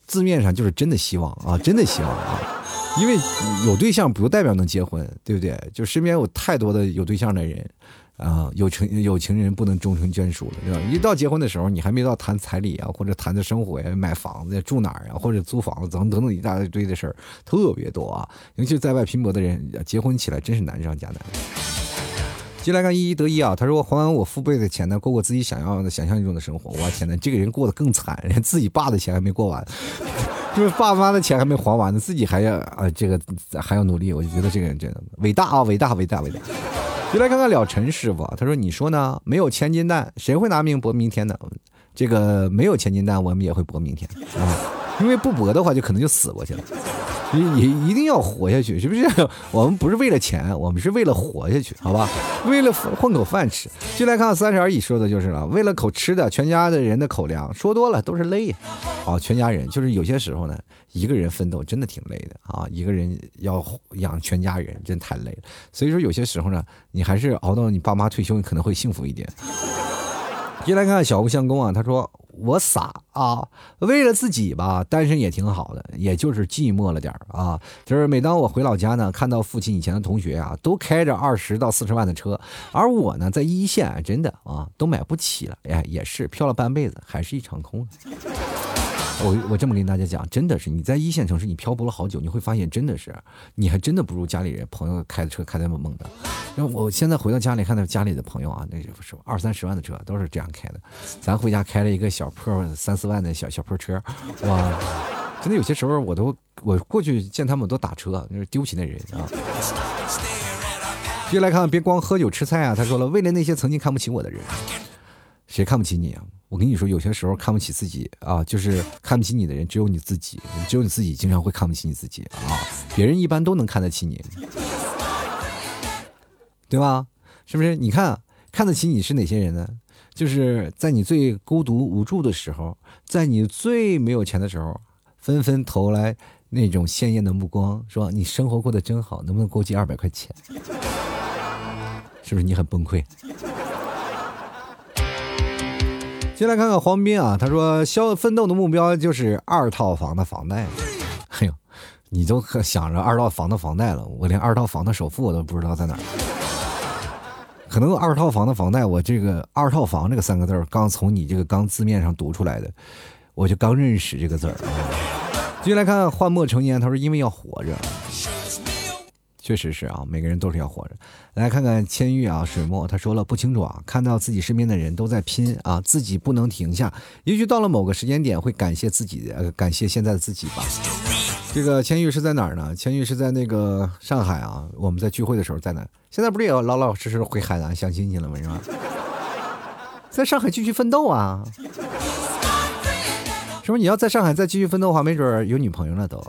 字面上就是真的希望啊，真的希望啊。因为有对象不代表能结婚，对不对？就身边有太多的有对象的人，啊，有情有情人不能终成眷属了，对吧？一到结婚的时候，你还没到谈彩礼啊，或者谈的生活呀、买房子呀、住哪儿啊，或者租房子等等等一大堆的事儿，特别多啊。尤其在外拼搏的人，结婚起来真是难上加难。进来看一一得一啊，他说还完我父辈的钱呢，过过自己想要的想象中的生活。我天哪，这个人过得更惨，连自己爸的钱还没过完。就是爸妈的钱还没还完呢，自己还要啊，这个还要努力，我就觉得这个人真的伟大啊，伟大，伟大，伟大。就来看看了陈师傅，他说：“你说呢？没有千金蛋，谁会拿命搏明天呢？这个没有千金蛋，我们也会搏明天啊，因为不搏的话，就可能就死过去了。”你你一定要活下去，是不是？我们不是为了钱，我们是为了活下去，好吧？为了混口饭吃。就来看三十而已，说的就是了，为了口吃的，全家的人的口粮，说多了都是累。好，全家人就是有些时候呢，一个人奋斗真的挺累的啊，一个人要养全家人，真太累了。所以说有些时候呢，你还是熬到你爸妈退休，你可能会幸福一点。接来看小吴相公啊，他说。我傻啊，为了自己吧，单身也挺好的，也就是寂寞了点啊。就是每当我回老家呢，看到父亲以前的同学啊，都开着二十到四十万的车，而我呢，在一线，真的啊，都买不起了。哎，也是漂了半辈子，还是一场空。我我这么跟大家讲，真的是你在一线城市，你漂泊了好久，你会发现真的是，你还真的不如家里人朋友开的车开的猛猛的。那我现在回到家里，看到家里的朋友啊，那是二三十万的车都是这样开的，咱回家开了一个小破三四万的小小破车，哇，真的有些时候我都我过去见他们都打车，那是丢起那人啊。继续来看，别光喝酒吃菜啊，他说了，为了那些曾经看不起我的人，谁看不起你啊？我跟你说，有些时候看不起自己啊，就是看不起你的人只有你自己，只有你自己经常会看不起你自己啊。别人一般都能看得起你，对吧？是不是？你看看得起你是哪些人呢？就是在你最孤独无助的时候，在你最没有钱的时候，纷纷投来那种鲜艳的目光，说你生活过得真好，能不能给我寄二百块钱？是不是你很崩溃？先来看看黄斌啊，他说：“消奋斗的目标就是二套房的房贷。”哎呦，你都可想着二套房的房贷了，我连二套房的首付我都不知道在哪儿。可能二套房的房贷，我这个“二套房”这个三个字儿刚从你这个刚字面上读出来的，我就刚认识这个字儿。继续来看幻墨成烟，他说：“因为要活着。”确实是啊，每个人都是要活着。来看看千玉啊，水墨他说了不清楚啊，看到自己身边的人都在拼啊，自己不能停下。也许到了某个时间点，会感谢自己，呃，感谢现在的自己吧。这个千玉是在哪儿呢？千玉是在那个上海啊，我们在聚会的时候在哪？现在不是也要老老实实回海南相亲去了吗？是吧？在上海继续奋斗啊！是不是你要在上海再继续奋斗的话，没准有女朋友了都。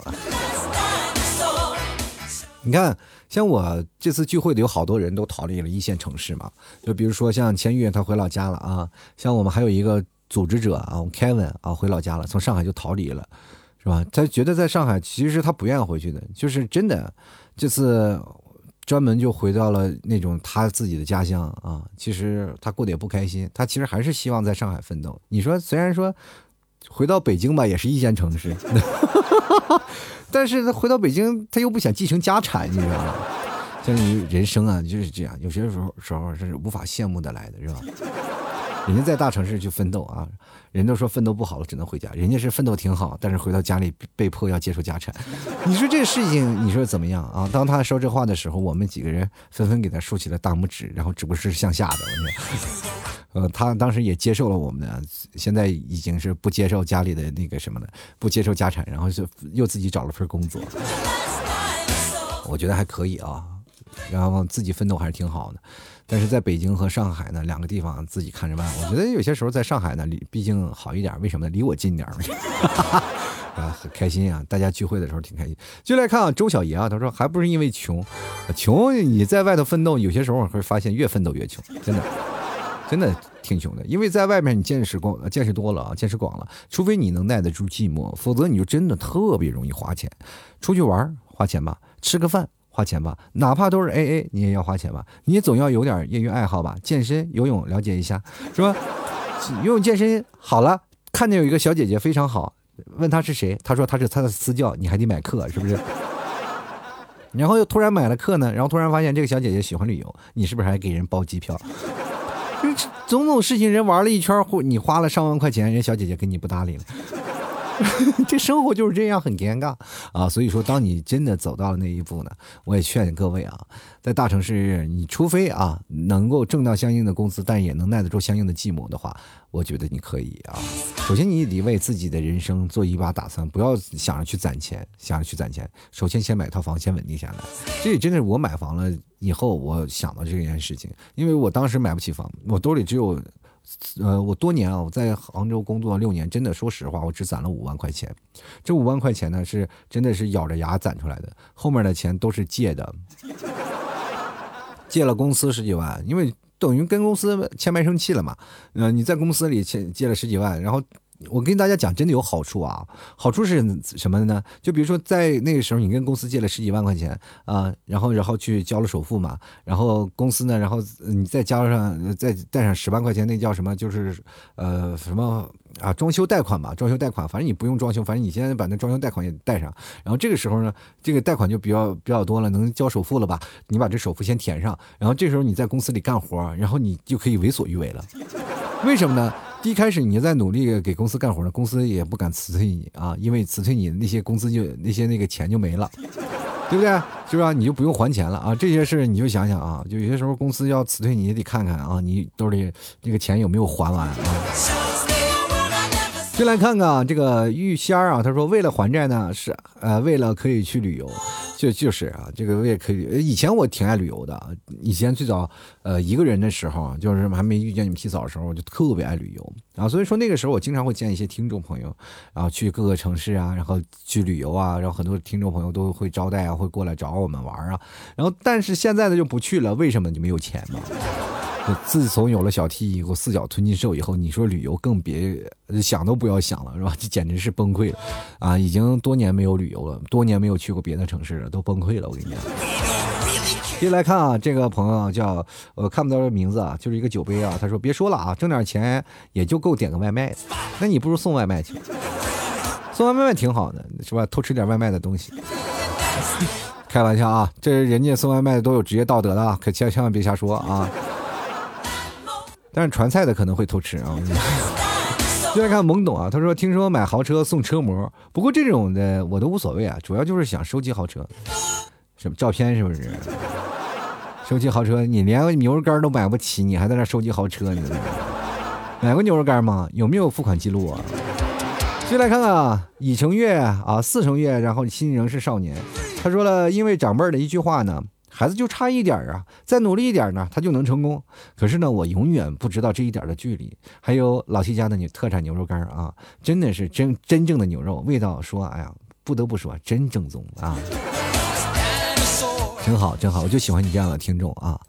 你看，像我这次聚会的有好多人都逃离了一线城市嘛，就比如说像千玉他回老家了啊，像我们还有一个组织者啊，Kevin 啊回老家了，从上海就逃离了，是吧？他觉得在上海其实他不愿意回去的，就是真的这次专门就回到了那种他自己的家乡啊，其实他过得也不开心，他其实还是希望在上海奋斗。你说虽然说回到北京吧，也是一线城市。但是他回到北京，他又不想继承家产，你知道吗？像于人生啊，就是这样，有些时候时候是无法羡慕的来的，是吧？人家在大城市去奋斗啊，人都说奋斗不好了，只能回家。人家是奋斗挺好，但是回到家里被迫要接受家产。你说这事情，你说怎么样啊？当他说这话的时候，我们几个人纷纷给他竖起了大拇指，然后只不过是向下的。呃，他当时也接受了我们的，现在已经是不接受家里的那个什么了，不接受家产，然后就又自己找了份工作。我觉得还可以啊，然后自己奋斗还是挺好的。但是在北京和上海呢，两个地方自己看着办。我觉得有些时候在上海呢，离毕竟好一点，为什么呢？离我近点儿。啊，很开心啊！大家聚会的时候挺开心。就来看啊，周小爷啊，他说还不是因为穷，穷你在外头奋斗，有些时候会发现越奋斗越穷，真的。真的挺穷的，因为在外面你见识广，见识多了啊，见识广了，除非你能耐得住寂寞，否则你就真的特别容易花钱。出去玩花钱吧，吃个饭花钱吧，哪怕都是 A A，你也要花钱吧。你总要有点业余爱好吧，健身、游泳了解一下，是吧？游泳健身好了，看见有一个小姐姐非常好，问她是谁，她说她是她的私教，你还得买课，是不是？然后又突然买了课呢，然后突然发现这个小姐姐喜欢旅游，你是不是还给人包机票？就种种事情，人玩了一圈，你花了上万块钱，人小姐姐跟你不搭理了。这生活就是这样，很尴尬啊！所以说，当你真的走到了那一步呢，我也劝各位啊，在大城市，你除非啊能够挣到相应的工资，但也能耐得住相应的寂寞的话，我觉得你可以啊。首先，你得为自己的人生做一把打算，不要想着去攒钱，想着去攒钱。首先，先买套房，先稳定下来。这也真的是我买房了以后，我想到这件事情，因为我当时买不起房，我兜里只有。呃，我多年啊，我在杭州工作六年，真的说实话，我只攒了五万块钱。这五万块钱呢，是真的是咬着牙攒出来的，后面的钱都是借的，借了公司十几万，因为等于跟公司签卖生契了嘛。呃，你在公司里欠借了十几万，然后我跟大家讲，真的有好处啊！好处是什么呢？就比如说，在那个时候，你跟公司借了十几万块钱啊，然后然后去交了首付嘛，然后公司呢，然后你再加上再贷上十万块钱，那叫什么？就是呃什么啊？装修贷款吧，装修贷款，反正你不用装修，反正你现在把那装修贷款也贷上，然后这个时候呢，这个贷款就比较比较多了，能交首付了吧？你把这首付先填上，然后这时候你在公司里干活，然后你就可以为所欲为了。为什么呢？一开始你在努力给公司干活呢，公司也不敢辞退你啊，因为辞退你那些工资就那些那个钱就没了，对不对？是吧？你就不用还钱了啊。这些事你就想想啊，就有些时候公司要辞退你也得看看啊，你兜里那个钱有没有还完啊。先来看看啊这个玉仙儿啊，他说为了还债呢，是呃为了可以去旅游。就就是啊，这个我也可以。以前我挺爱旅游的，以前最早呃一个人的时候，就是还没遇见你们提早的时候，我就特别爱旅游啊。所以说那个时候我经常会见一些听众朋友，然后去各个城市啊，然后去旅游啊，然后很多听众朋友都会招待啊，会过来找我们玩啊。然后但是现在呢就不去了，为什么？你没有钱吗？自从有了小 T 以后，四脚吞金兽以后，你说旅游更别想都不要想了，是吧？这简直是崩溃了，啊！已经多年没有旅游了，多年没有去过别的城市了，都崩溃了。我跟你讲。接来看啊，这个朋友叫我看不到这名字啊，就是一个酒杯啊。他说：“别说了啊，挣点钱也就够点个外卖的，那你不如送外卖去，送外卖挺好的，是吧？偷吃点外卖的东西。开玩笑啊，这人家送外卖的都有职业道德的，可千千万别瞎说啊。”但是传菜的可能会偷吃啊！接下来看懵懂啊，他说听说买豪车送车模，不过这种的我都无所谓啊，主要就是想收集豪车，什么照片是不是？收集豪车，你连牛肉干都买不起，你还在那收集豪车呢？买过牛肉干吗？有没有付款记录啊？接下来看看啊，已成月啊，四成月，然后心仍是少年。他说了，因为长辈的一句话呢。孩子就差一点啊，再努力一点呢，他就能成功。可是呢，我永远不知道这一点的距离。还有老七家的牛特产牛肉干啊，真的是真真正的牛肉，味道说，哎呀，不得不说真正宗啊，真好真好，我就喜欢你这样的听众啊。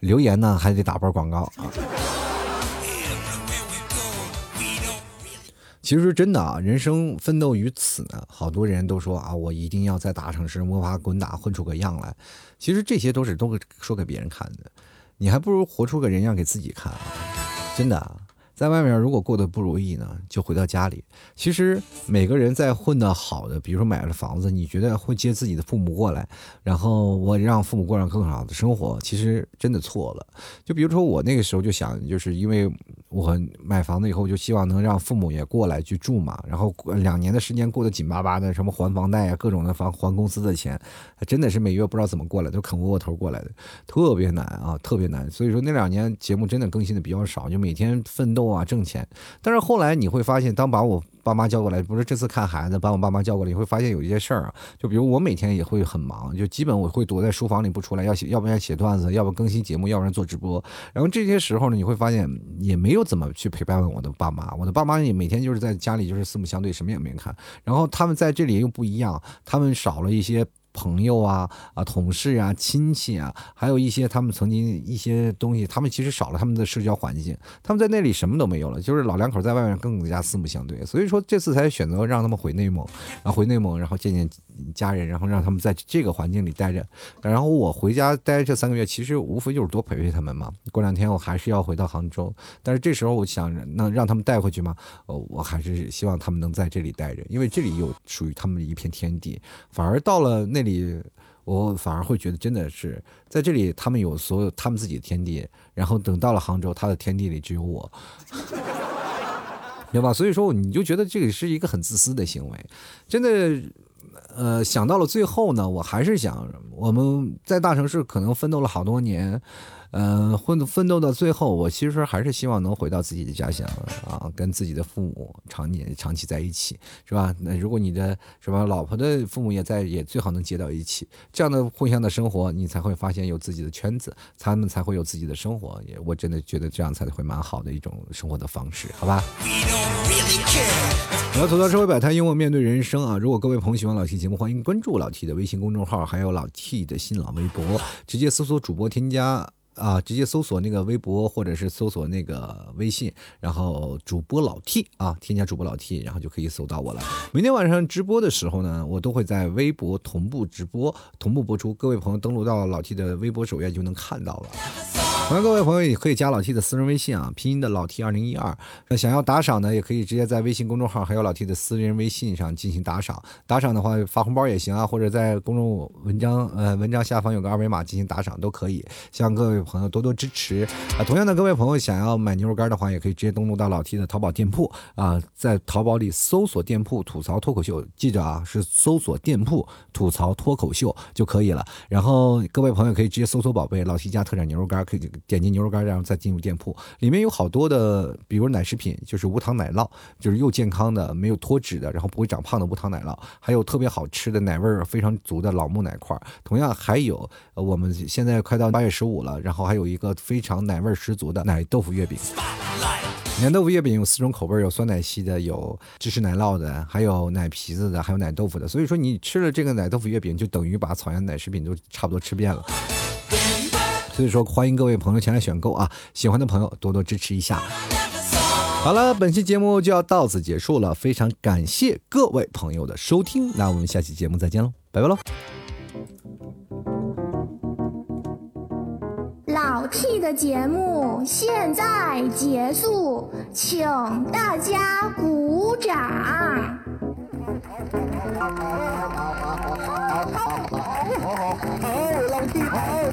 留言呢还得打包广告啊。其实真的啊，人生奋斗于此呢，好多人都说啊，我一定要在大城市摸爬滚打，混出个样来。其实这些都是都说给别人看的，你还不如活出个人样给自己看啊！真的。在外面如果过得不如意呢，就回到家里。其实每个人在混得好的，比如说买了房子，你觉得会接自己的父母过来，然后我让父母过上更好的生活，其实真的错了。就比如说我那个时候就想，就是因为我买房子以后，就希望能让父母也过来去住嘛。然后两年的时间过得紧巴巴的，什么还房贷啊，各种的房还公司的钱，真的是每月不知道怎么过来，都啃窝窝头过来的，特别难啊，特别难。所以说那两年节目真的更新的比较少，就每天奋斗。啊，挣钱，但是后来你会发现，当把我爸妈叫过来，不是这次看孩子，把我爸妈叫过来，你会发现有一些事儿啊，就比如我每天也会很忙，就基本我会躲在书房里不出来，要写，要不然写段子，要不更新节目，要不然做直播。然后这些时候呢，你会发现也没有怎么去陪伴我的爸妈，我的爸妈也每天就是在家里就是四目相对，什么也没看。然后他们在这里又不一样，他们少了一些。朋友啊啊，同事啊，亲戚啊，还有一些他们曾经一些东西，他们其实少了他们的社交环境，他们在那里什么都没有了，就是老两口在外面更加四目相对，所以说这次才选择让他们回内蒙，然后回内蒙，然后见见家人，然后让他们在这个环境里待着，然后我回家待这三个月，其实无非就是多陪陪他们嘛。过两天我还是要回到杭州，但是这时候我想能让他们带回去吗？呃，我还是希望他们能在这里待着，因为这里有属于他们的一片天地，反而到了那。里，我反而会觉得真的是在这里，他们有所有他们自己的天地，然后等到了杭州，他的天地里只有我，对吧？所以说，你就觉得这个是一个很自私的行为，真的。呃，想到了最后呢，我还是想，我们在大城市可能奋斗了好多年。嗯，混奋斗到最后，我其实还是希望能回到自己的家乡啊，跟自己的父母常年长期在一起，是吧？那如果你的什么老婆的父母也在，也最好能接到一起，这样的互相的生活，你才会发现有自己的圈子，他们才会有自己的生活。也我真的觉得这样才会蛮好的一种生活的方式，好吧？我要吐槽社会百态，幽默面对人生啊！如果各位朋友喜欢老 T 节目，欢迎关注老 T 的微信公众号，还有老 T 的新浪微博，直接搜索主播添加。啊，直接搜索那个微博或者是搜索那个微信，然后主播老 T 啊，添加主播老 T，然后就可以搜到我了。明天晚上直播的时候呢，我都会在微博同步直播、同步播出，各位朋友登录到老 T 的微博首页就能看到了。欢迎各位朋友也可以加老 T 的私人微信啊，拼音的老 T 二零一二。那想要打赏呢，也可以直接在微信公众号还有老 T 的私人微信上进行打赏。打赏的话发红包也行啊，或者在公众文章呃文章下方有个二维码进行打赏都可以。希望各位朋友多多支持啊。同样的，各位朋友想要买牛肉干的话，也可以直接登录到老 T 的淘宝店铺啊，在淘宝里搜索店铺吐槽脱口秀，记着啊，是搜索店铺吐槽脱口秀就可以了。然后各位朋友可以直接搜索宝贝老 T 家特产牛肉干，可以。点击牛肉干，然后再进入店铺，里面有好多的，比如奶食品，就是无糖奶酪，就是又健康的，没有脱脂的，然后不会长胖的无糖奶酪，还有特别好吃的奶味儿非常足的老木奶块儿。同样还有，我们现在快到八月十五了，然后还有一个非常奶味儿十足的奶豆腐月饼。奶豆腐月饼有四种口味，有酸奶系的，有芝士奶酪的，还有奶皮子的，还有奶豆腐的。所以说，你吃了这个奶豆腐月饼，就等于把草原奶食品都差不多吃遍了。所以说，欢迎各位朋友前来选购啊！喜欢的朋友多多支持一下。好了，本期节目就要到此结束了，非常感谢各位朋友的收听，那我们下期节目再见喽，拜拜喽！老 T 的节目现在结束，请大家鼓掌。好，